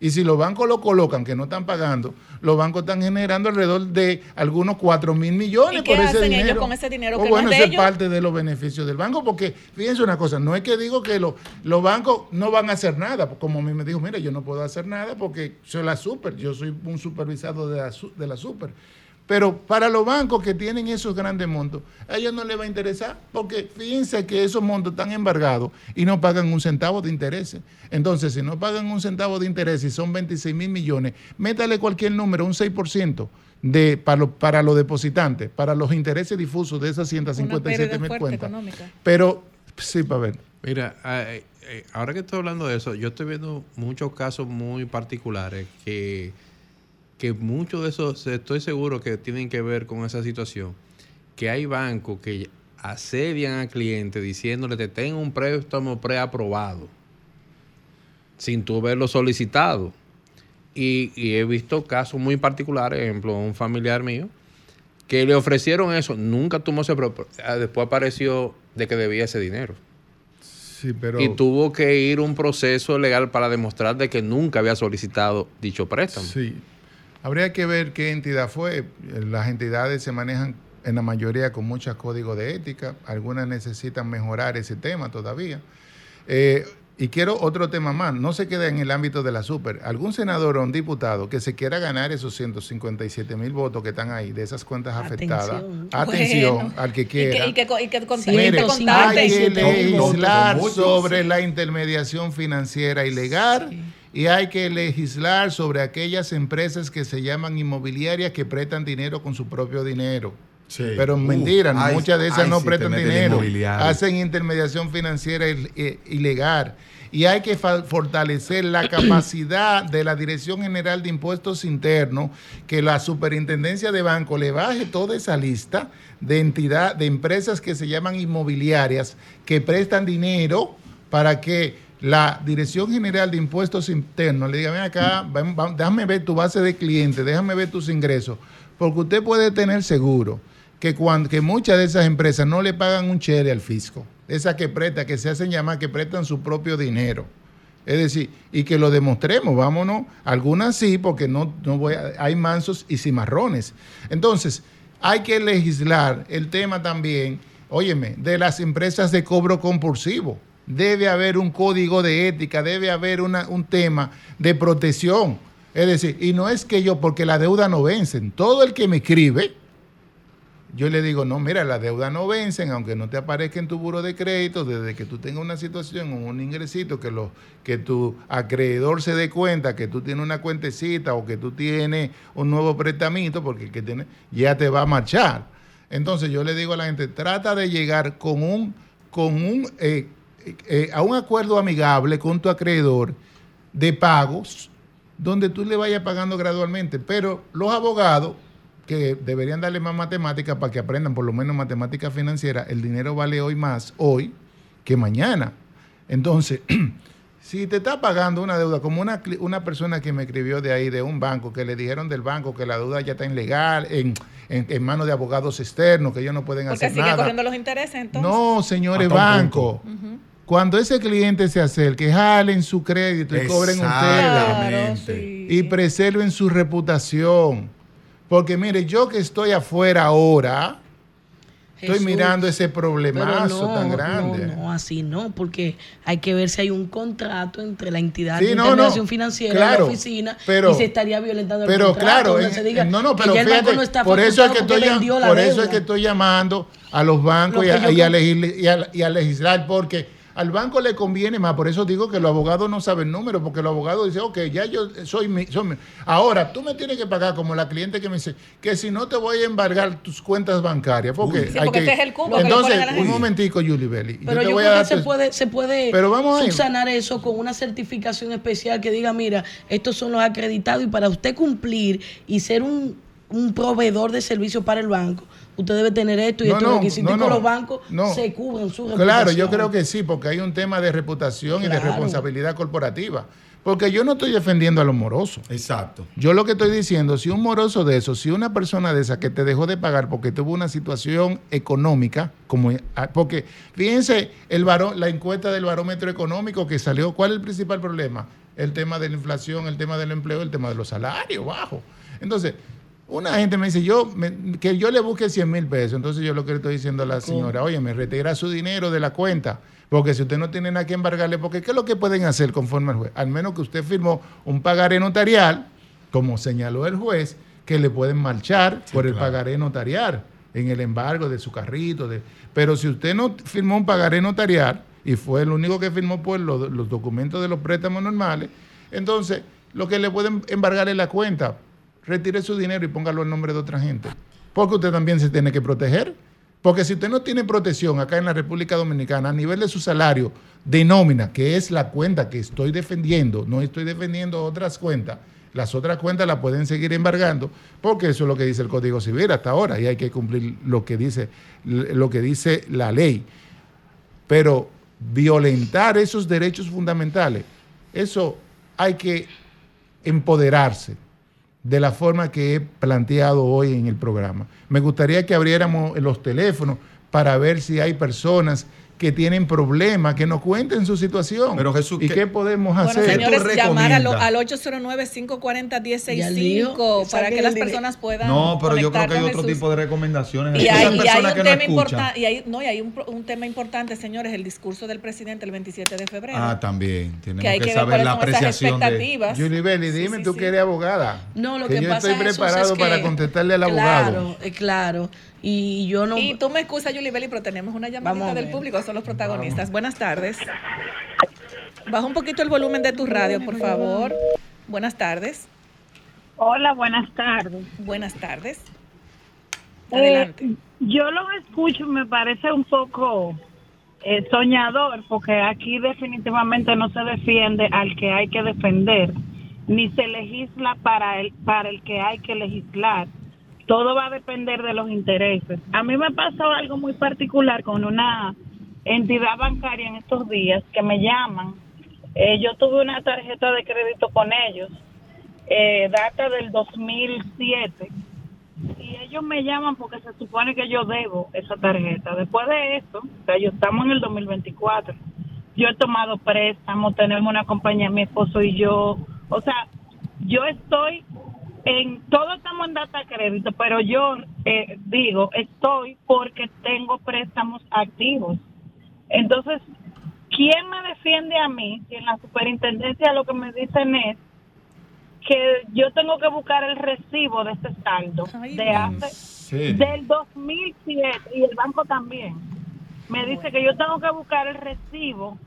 Y si los bancos lo colocan, que no están pagando, los bancos están generando alrededor de algunos 4 mil millones ¿Y qué por ese hacen ellos dinero. con ese dinero Oh, que no bueno, es de eso es ellos? parte de los beneficios del banco, porque fíjense una cosa, no es que digo que lo- los bancos no van a hacer nada, como a mí me dijo, mira, yo no puedo hacer nada porque soy la super, yo soy un supervisado de la, de la super. Pero para los bancos que tienen esos grandes montos, a ellos no les va a interesar, porque fíjense que esos montos están embargados y no pagan un centavo de intereses. Entonces, si no pagan un centavo de interés y son 26 mil millones, métale cualquier número, un 6% de, para, los, para los depositantes, para los intereses difusos de esas Una 157 pérdida mil cuentas. económica. Pero, sí, para ver. Mira, eh, eh, ahora que estoy hablando de eso, yo estoy viendo muchos casos muy particulares que, que muchos de esos, estoy seguro que tienen que ver con esa situación, que hay bancos que asedian al cliente diciéndole te tengo un préstamo preaprobado sin tú haberlo solicitado. Y, y he visto casos muy particulares, ejemplo, un familiar mío, que le ofrecieron eso, nunca tomó ese ah, después apareció de que debía ese dinero. Sí, pero... Y tuvo que ir un proceso legal para demostrar de que nunca había solicitado dicho préstamo. Sí. Habría que ver qué entidad fue. Las entidades se manejan en la mayoría con muchos códigos de ética. Algunas necesitan mejorar ese tema todavía. Eh, y quiero otro tema más. No se queda en el ámbito de la super. Algún senador o un diputado que se quiera ganar esos 157 mil votos que están ahí, de esas cuentas afectadas. Atención. Atención Bueno. al que Y quiera. que, y que, y que con- Sí, y que Mire, contacte. hay que 57 mil legislar sobre la intermediación financiera ilegal y hay que legislar sobre aquellas empresas que se llaman inmobiliarias que prestan dinero con su propio dinero. Sí. Pero Uh, mentira, muchas de esas no prestan dinero, hacen intermediación financiera eh, ilegal. Y hay que fortalecer la capacidad de la Dirección General de Impuestos Internos, que la Superintendencia de Banco le baje toda esa lista de entidad, de empresas que se llaman inmobiliarias, que prestan dinero para que la Dirección General de Impuestos Internos le diga, acá, déjame ver tu base de clientes, déjame ver tus ingresos, porque usted puede tener seguro que, cuando, que muchas de esas empresas no le pagan un chere al fisco, esas que prestan, que se hacen llamar, que prestan su propio dinero. Es decir, y que lo demostremos, vámonos, algunas sí, porque no, no voy a- hay mansos y cimarrones. Entonces, hay que legislar el tema también, óyeme, de las empresas de cobro compulsivo. Debe haber un código de ética, debe haber una- un tema de protección. Es decir, y no es que yo, porque la deuda no vencen. Todo el que me escribe, yo le digo, no, mira, las deudas no vencen, aunque no te aparezca en tu buro de crédito, desde que tú tengas una situación, un ingresito, que, lo, que tu acreedor se dé cuenta que tú tienes una cuentecita o que tú tienes un nuevo prestamito, porque el que tiene, ya te va a marchar. Entonces yo le digo a la gente, trata de llegar con un, con un, eh, eh, a un acuerdo amigable con tu acreedor de pagos, donde tú le vayas pagando gradualmente. Pero los abogados que deberían darle más matemática para que aprendan por lo menos matemática financiera, el dinero vale hoy más hoy que mañana. Entonces, [CLEARS THROAT] si te está pagando una deuda, como una, una persona que me escribió de ahí, de un banco, que le dijeron del banco que la deuda ya está ilegal, en, en, en manos de abogados externos, que ellos no pueden Porque hacer sigue nada. corriendo los intereses, entonces. No, señores, banco. Cuando ese cliente se acerque, jalen su crédito y cobren ustedes y preserven su reputación. Porque mire, yo que estoy afuera ahora, estoy mirando ese problemazo no, tan grande. No, no, así no, porque hay que ver si hay un contrato entre la entidad Sí, de intermediación no, financiera y la oficina pero- y se estaría violentando el Pero contrato. claro, donde en- se diga no, no, que pero fíjate, no está por eso es que estoy, por eso es que estoy llamando a los bancos Lo y a, y a con- legisl- y a- y a legislar, porque al banco le conviene más, por eso digo que los abogados no saben números, porque los abogados dicen, ok, ya yo soy mi, soy mi- Ahora, tú me tienes que pagar como la cliente que me dice que si no te voy a embargar tus cuentas bancarias, porque Sí, hay porque que... ese es el cubo que Entonces, a la un momentico, Julie Belli. Pero te yo voy a creo que dar se tu- puede, se puede Pero vamos a subsanar eso con una certificación especial que diga, mira, estos son los acreditados y para usted cumplir y ser un un proveedor de servicios para el banco, usted debe tener esto y No, estos no, requisitos. no, y con los bancos no. se cubren su reputación. Claro, yo creo que sí, porque hay un tema de reputación y de responsabilidad corporativa. Porque yo no estoy defendiendo a los morosos. Exacto. Yo lo que estoy diciendo, si un moroso de eso, si una persona de esa que te dejó de pagar porque tuvo una situación económica, como ah, porque fíjense el la encuesta del barómetro económico que salió, ¿cuál es el principal problema? El tema de la inflación, el tema del empleo, el tema de los salarios bajos. Entonces, una gente me dice, yo me- que yo le busque 100 mil pesos. Entonces yo lo que le estoy diciendo a la señora, oye, me retira su dinero de la cuenta. Porque si usted no tiene nada que embargarle, porque ¿qué es lo que pueden hacer conforme al juez? Al menos que usted firmó un pagaré notarial, como señaló el juez, que le pueden marchar por el claro. pagaré notarial en el embargo de su carrito. De, pero si usted no firmó un pagaré notarial y fue el único que firmó pues, los, los documentos de los préstamos normales, entonces lo que le pueden embargar es la cuenta. Retire su dinero y póngalo en nombre de otra gente. Porque usted también se tiene que proteger. Porque si usted no tiene protección acá en la República Dominicana a nivel de su salario de nómina, que es la cuenta que estoy defendiendo, no estoy defendiendo otras cuentas, las otras cuentas las pueden seguir embargando, porque eso es lo que dice el Código Civil hasta ahora y hay que cumplir lo que dice, lo que dice la ley. Pero violentar esos derechos fundamentales, eso hay que empoderarse de la forma que he planteado hoy en el programa. Me gustaría que abriéramos los teléfonos para ver si hay personas que tienen problemas, que nos cuenten su situación. Pero, Jesús, ¿y ¿qué- qué, podemos Bueno, hacer? señores, llamar al, al Y al 809-540-165 lío, para saquen que las personas puedan. No, pero yo creo que hay otro Jesús. tipo de recomendaciones. Y hay, y hay un que tema importante, y hay, no, y hay un, pro- un tema importante, señores, el discurso del presidente el 27 de febrero. Ah, también. Tenemos que hay que, que saber la apreciación de... expectativas. Julie Belli, Sí, dime sí, tú sí. que eres abogada. No, lo que, yo pasa estoy preparado es para que- contestarle al abogado. Claro, eh, claro. Y yo no... Y tú me excusas, Julie Belli, pero tenemos una llamadita del público, son los protagonistas. Buenas tardes. Baja un poquito el volumen de tu radio, por favor. Buenas tardes. Hola, buenas tardes. Buenas tardes. Eh, Adelante. yo los escucho y me parece un poco eh, soñador porque aquí definitivamente no se defiende al que hay que defender, ni se legisla para el, para el que hay que legislar. Todo va a depender de los intereses. A mí me pasó algo muy particular con una entidad bancaria en estos días que me llaman. Eh, yo tuve una tarjeta de crédito con ellos, eh, data del 2007 y ellos me llaman porque se supone que yo debo esa tarjeta. Después de eso, o sea, yo estamos en el 2024. Yo he tomado préstamos, tenemos una compañía, mi esposo y yo. O sea, yo estoy en, todos estamos en data crédito, pero yo eh, digo, estoy porque tengo préstamos activos. Entonces, ¿quién me defiende a mí? Si en la superintendencia lo que me dicen es que yo tengo que buscar el recibo de ese saldo Ay, de hace Sí. del 2007 y el banco también me dice que yo tengo que buscar el recibo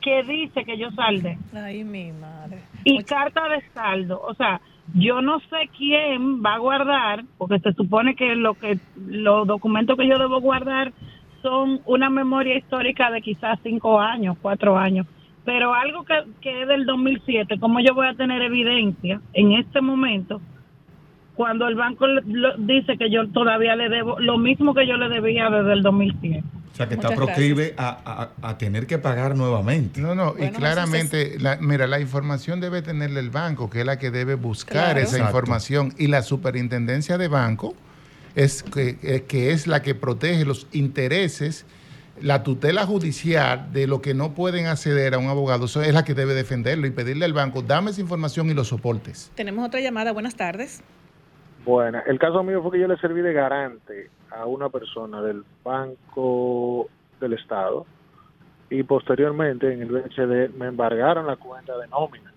que dice que yo salde Ay, mi madre. y carta de saldo o sea yo no sé quién va a guardar porque se supone que lo que los documentos que yo debo guardar son una memoria histórica de quizás cinco años cuatro años. Pero algo que, es del 2007 cómo yo voy a tener evidencia en este momento cuando el banco dice que yo todavía le debo lo mismo que yo le debía desde el 2007 O sea, que está proclive a, a- a tener que pagar nuevamente. No, no, y claramente, la- mira, la información debe tenerla el banco, que es la que debe buscar Claro. esa Exacto. información. Y la superintendencia de banco es que, eh, que es la que protege los intereses, la tutela judicial de lo que no pueden acceder a un abogado. Eso es la que debe defenderlo y pedirle al banco, dame esa información y los soportes. Tenemos otra llamada. Buenas tardes. Bueno, el caso mío fue que yo le serví de garante a una persona del Banco del Estado y posteriormente en el BHD me embargaron la cuenta de nómina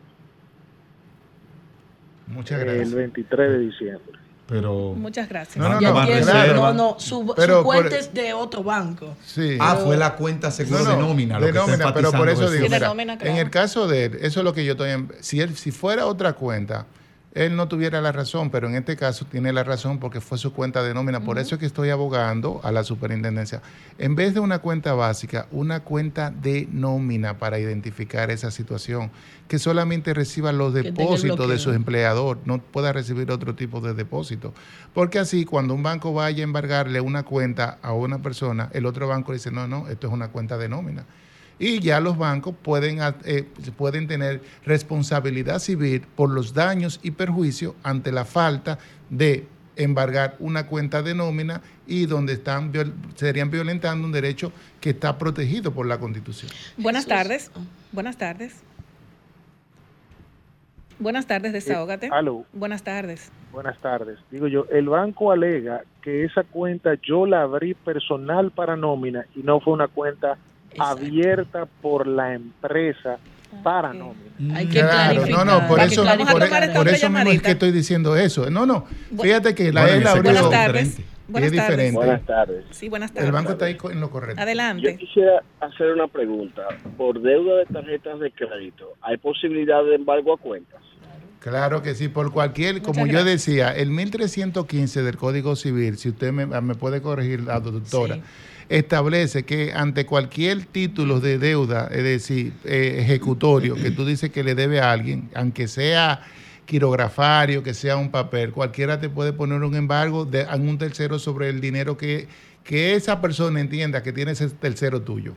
Muchas el gracias. 23 de diciembre. Pero... Muchas gracias. No, no, no, claro. No, no, su, su Pero cuenta por- es de otro banco. Sí. Ah, fue la cuenta seguro No, de no, nómina. lo de que está nómina, pero por eso digo, mira, nómina, claro. en el caso de él, eso es lo que yo estoy, en- si él, si fuera otra cuenta, él no tuviera la razón, pero en este caso tiene la razón porque fue su cuenta de nómina. Por eso es que estoy abogando a la superintendencia. En vez de una cuenta básica, una cuenta de nómina para identificar esa situación, que solamente reciba los depósitos de su empleador, no pueda recibir otro tipo de depósito. Porque así, cuando un banco vaya a embargarle una cuenta a una persona, el otro banco dice, no, no, esto es una cuenta de nómina. Y ya los bancos pueden, eh, pueden tener responsabilidad civil por los daños y perjuicios ante la falta de embargar una cuenta de nómina y donde están viol- serían violentando un derecho que está protegido por la Constitución. Buenas Jesús. tardes. Buenas tardes. Buenas tardes, desahógate. aló. Buenas tardes. Buenas tardes. Digo yo, el banco alega que esa cuenta yo la abrí personal para nómina y no fue una cuenta Exacto. abierta por la empresa para nómina. Hay que Claro, clarificar. no, no, por hay que eso, por, por eso mismo es que estoy diciendo eso. No, no, fíjate que la él ese abrió, Buenas tardes. diferente. Buenas es tardes. diferente. Buenas tardes. Sí, buenas tardes. El banco está ahí en lo correcto. Yo Adelante. quisiera hacer una pregunta. Por deuda de tarjetas de crédito, ¿hay posibilidad de embargo a cuentas? Claro que sí, por cualquier, Muchas como yo decía, el 1315 del Código Civil, si usted me, me puede corregir, la doctora, Sí. Establece que ante cualquier título de deuda, es decir, eh, ejecutorio, que tú dices que le debe a alguien, aunque sea quirografario, que sea un papel, cualquiera te puede poner un embargo de, a un tercero sobre el dinero que, que esa persona entienda que tiene ese tercero tuyo.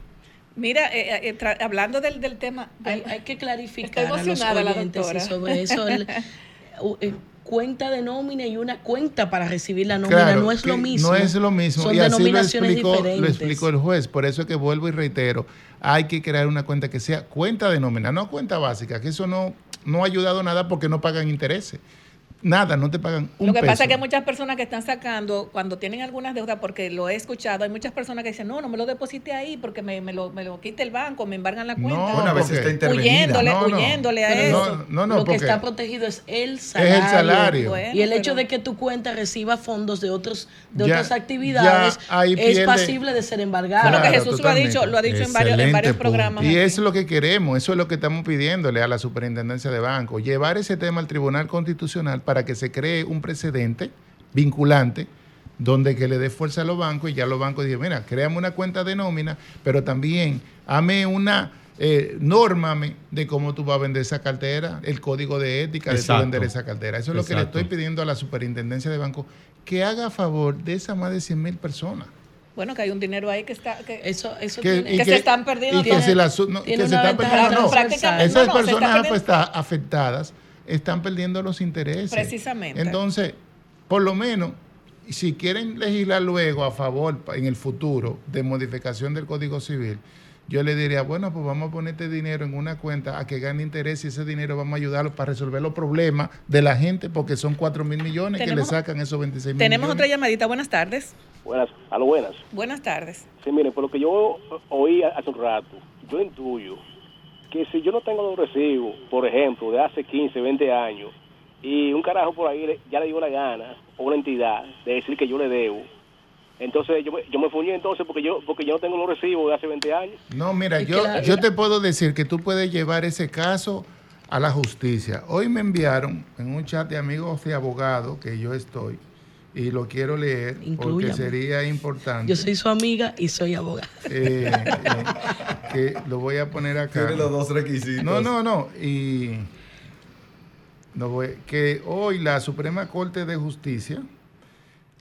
Mira, eh, eh, tra- hablando del, del tema, Hay, hay que clarificar a los emocionada la oyentes doctora. y sobre eso. el- [LAUGHS] eh, cuenta de nómina y una cuenta para recibir la nómina Claro, no es lo mismo. No es lo mismo. Son y así lo explicó el juez. Por eso es que vuelvo y reitero, hay que crear una cuenta que sea cuenta de nómina, no cuenta básica, que eso no, no ha ayudado nada porque no pagan intereses. Nada, no te pagan un Lo que peso. pasa es que hay muchas personas que están sacando, cuando tienen algunas deudas, porque lo he escuchado, hay muchas personas que dicen, no, no me lo deposite ahí porque me, me lo, me lo quita el banco, me embargan la cuenta. No, Bueno, a veces porque- está intervenida. huyéndole, No, no. huyéndole a Pero eso. No, no, no, lo que está protegido es el salario. es el salario. Bueno, y el hecho de que tu cuenta reciba fondos de otros de Ya- otras actividades es pasible de ser embargado. Bueno, que Claro, Jesús lo ha dicho, lo ha dicho en varios, en programas. Y aquí. eso es lo que queremos, eso es lo que estamos pidiéndole a la superintendencia de banco, llevar ese tema al Tribunal Constitucional para que se cree un precedente vinculante donde que le dé fuerza a los bancos y ya los bancos digan, mira, créame una cuenta de nómina, pero también hame una, eh, nórmame de cómo tú vas a vender esa cartera, el código de ética de tú vender esa cartera. Eso es lo que le estoy pidiendo a la superintendencia de banco, que haga a favor de esas más de 100 mil personas. Bueno, que hay un dinero ahí que está... Que, Eso, eso Que, tiene- Que se están perdiendo y que se la no, Tiene que se una están perdiendo, no. Esas no, personas perdiendo- afecta- afectadas están perdiendo los intereses. Precisamente. Entonces, por lo menos, si quieren legislar luego a favor en el futuro de modificación del Código Civil, yo le diría, bueno, pues vamos a poner este dinero en una cuenta a que gane interés y ese dinero vamos a ayudarlo para resolver los problemas de la gente, porque son 4 mil millones que le sacan esos 26 mil Tenemos millones. otra llamadita. Buenas tardes. Buenas, a lo buenas. Buenas tardes. Sí, miren, por lo que yo oí hace un rato, yo intuyo que si yo no tengo los recibos, por ejemplo, de hace 15, 20 años, y un carajo por ahí ya le dio la gana, o una entidad, de decir que yo le debo, entonces yo me, yo me fuñé entonces porque yo porque yo no tengo los recibos de hace 20 años. No, mira, yo, yo te puedo decir que tú puedes llevar ese caso a la justicia. Hoy me enviaron en un chat de amigos de abogados que yo estoy y lo quiero leer porque sería importante. Yo soy su amiga y soy abogada. eh, eh, que lo voy a poner acá. Tiene los dos requisitos. No, no, no. Y no voy- que hoy la Suprema Corte de Justicia,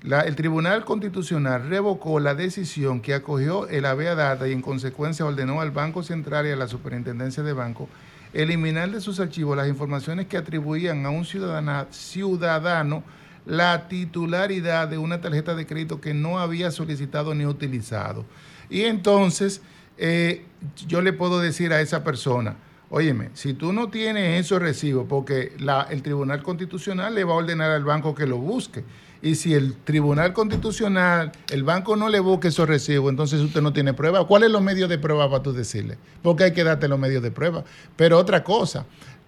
la- el Tribunal Constitucional revocó la decisión que acogió el habeas data y en consecuencia ordenó al Banco Central y a la Superintendencia de Banco eliminar de sus archivos las informaciones que atribuían a un ciudadana- ciudadano la titularidad de una tarjeta de crédito que no había solicitado ni utilizado. Y entonces eh, yo le puedo decir a esa persona, óyeme, si tú no tienes esos recibos, porque el Tribunal Constitucional le va a ordenar al banco que lo busque. Y si el Tribunal Constitucional, el banco no le busque esos recibos, entonces usted no tiene prueba. ¿Cuáles son los medios de prueba para tú decirle? Porque hay que darte los medios de prueba. Pero otra cosa,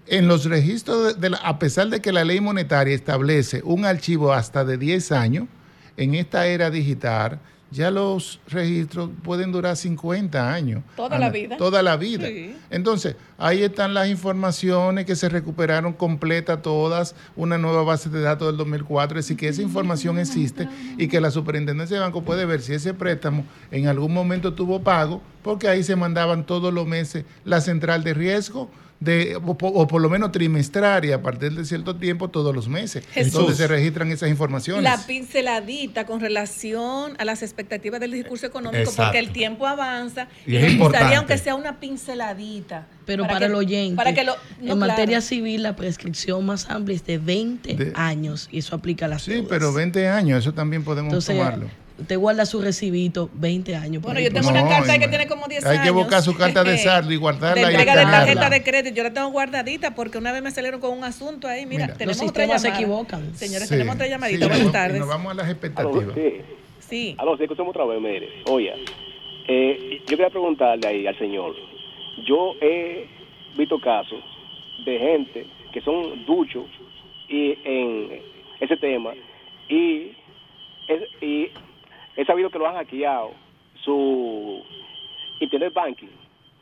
en los registros, de, la- a pesar de que la ley monetaria establece un archivo hasta de 10 años, en esta era digital, ya los registros pueden durar 50 años. Toda la vida. Toda la vida. Sí. Entonces, ahí están las informaciones que se recuperaron completas todas, una nueva base de datos del 2004, es decir, que esa información existe y que la superintendencia de banco puede ver si ese préstamo en algún momento tuvo pago, porque ahí se mandaban todos los meses la central de riesgo. De, o, po- o por lo menos trimestraria a partir de cierto tiempo todos los meses Jesús. donde se registran esas informaciones La pinceladita con relación a las expectativas del discurso económico, Exacto. porque el tiempo avanza Y y, es me gustaría, importante. aunque sea una pinceladita. Pero para, que- el oyente, Para que lo, no, en claro. materia civil la prescripción más amplia es de 20 De- años y eso aplica a las sí deudas. pero 20 años eso también podemos Entonces, tomarlo usted guarda su recibito 20 años. Bueno, yo tengo No, una carta que tiene como 10 hay años. que buscar su carta de [LAUGHS] saldo y guardarla De entrega tarjeta de crédito. Yo la tengo guardadita porque una vez me salieron con un asunto ahí. Mira, Mira. tenemos Los otra sistemas se llamada. equivocan. Señores, Sí, tenemos otra llamadita. Buenas tardes. nos vamos a las Aló, expectativas sí. Sí. Aló, sí, escuchamos otra vez, mire. Oye, eh, yo quería preguntarle ahí al señor. Yo he visto casos de gente que son duchos y en ese tema y, y he sabido que lo han hackeado su internet banking,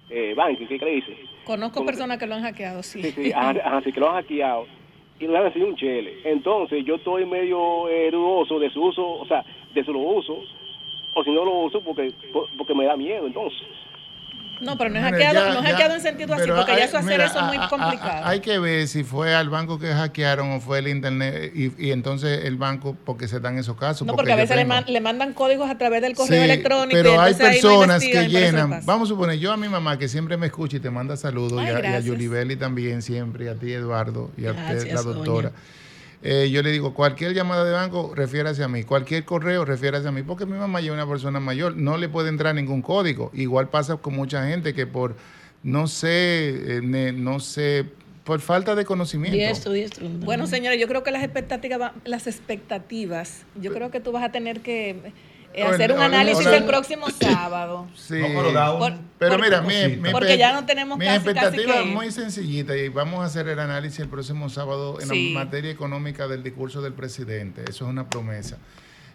eh, banking, ¿qué le dice? Conozco ¿Cómo se- personas que lo han hackeado, sí. Sí, sí, ajá, ajá, sí, que lo han hackeado y le han recibido un chele. Entonces yo estoy medio eh, dudoso de su uso, o sea, de su lo uso, o si no lo uso porque por- porque me da miedo, entonces. No, pero no es hackeado, ya- no es ya- hackeado en sentido así, porque hay- ya eso hacer mira, eso es muy complicado. hay que ver si fue al banco que hackearon o fue el internet y, y entonces el banco, porque se dan esos casos. no, porque a veces le, man- le mandan códigos a través del correo Sí, electrónico. y Pero hay no personas que llenan. Vamos a suponer, yo a mi mamá que siempre me escucha y te manda saludos, Ay, y, a, y a gracias. Yulibeli también siempre, y a ti Eduardo, y a usted, la doctora. Eh, yo le digo, cualquier llamada de banco, refiérase a mí. Cualquier correo, refiérase a mí. Porque mi mamá ya es una persona mayor, no le puede entrar ningún código. Igual pasa con mucha gente que por, no sé, eh, ne- no sé, por falta de conocimiento. Diestro, diestro. Bueno, señores, yo creo que las expectativas, va- las expectativas, yo creo que tú vas a tener que hacer un análisis el próximo sábado. Sí. No, pero da un- Por- Pero por- mira, mi, mi porque ya no tenemos mi casi, casi expectativa que- es muy sencillita y vamos a hacer el análisis el próximo sábado en Sí. la materia económica del discurso del presidente. Eso es una promesa.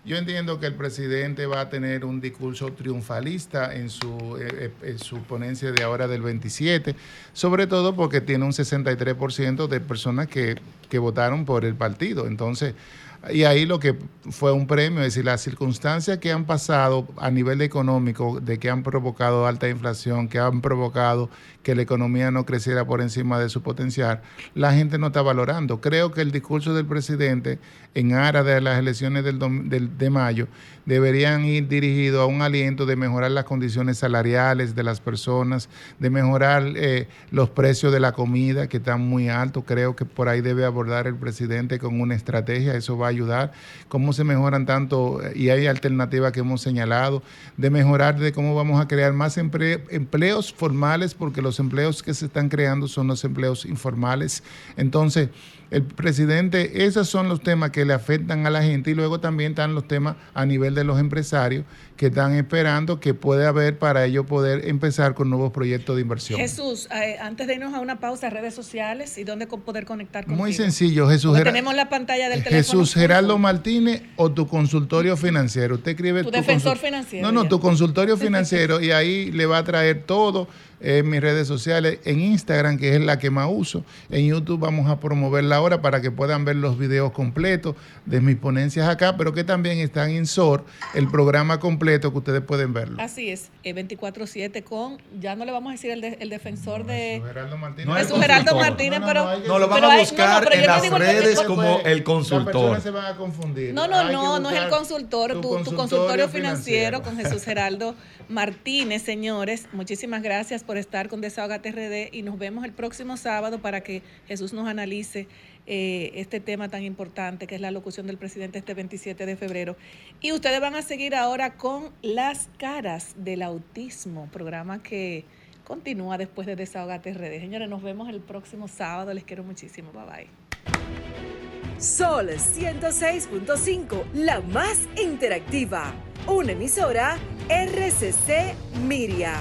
Yo entiendo que el presidente va a tener un discurso triunfalista en su, eh, eh, en su ponencia de ahora del 27, sobre todo porque tiene un 63% de personas que, que votaron por el partido. Entonces, y ahí lo que fue un premio, es decir, las circunstancias que han pasado a nivel económico, de que han provocado alta inflación, que han provocado que la economía no creciera por encima de su potencial, la gente no está valorando. Creo que el discurso del presidente en aras de las elecciones del, del- de mayo deberían ir dirigidos a un aliento de mejorar las condiciones salariales de las personas, de mejorar eh, los precios de la comida que están muy altos. Creo que por ahí debe abordar el presidente con una estrategia, eso va a ayudar. Cómo se mejoran tanto, y hay alternativas que hemos señalado, de mejorar de cómo vamos a crear más empleos formales, porque los empleos que se están creando son los empleos informales. Entonces, el presidente, esos son los temas que le afectan a la gente y luego también están los temas a nivel de los empresarios que están esperando que puede haber para ellos poder empezar con nuevos proyectos de inversión. Jesús, eh, antes de irnos a una pausa, redes sociales y dónde poder conectar contigo. Muy sencillo, Jesús. Porque Gera- tenemos la pantalla del teléfono. Jesús Geraldo Martínez o tu consultorio financiero. Usted escribe Tu defensor consul- financiero, No, no, ya. tu consultorio financiero y ahí le va a traer todo en mis redes sociales, en Instagram, que es la que más uso. En YouTube vamos a promoverla ahora para que puedan ver los videos completos de mis ponencias acá, pero que también están en SOR, el programa completo que ustedes pueden verlo. Así es, eh, 24-7 con, ya no le vamos a decir el, de- el defensor de... Geraldo Martínez. No, Jesús Geraldo consultor. Martínez, No, no, pero... no, hay No, lo van a hay- buscar pero en las redes el- como el Las consultor. personas se van a confundir. No, Hay no, no, no es el consultor, tu, tu consultorio financiero con Jesús Geraldo Martínez, señores. Muchísimas gracias por estar con Desahogate RD y nos vemos el próximo sábado para que Jesús nos analice eh, este tema tan importante que es la locución del presidente este 27 de febrero. Y ustedes van a seguir ahora con Las caras del autismo, programa que continúa después de Desahogate RD. Señores, nos vemos el próximo sábado. Les quiero muchísimo. Bye bye. Sol 106.5, la más interactiva. Una emisora RCC Miria.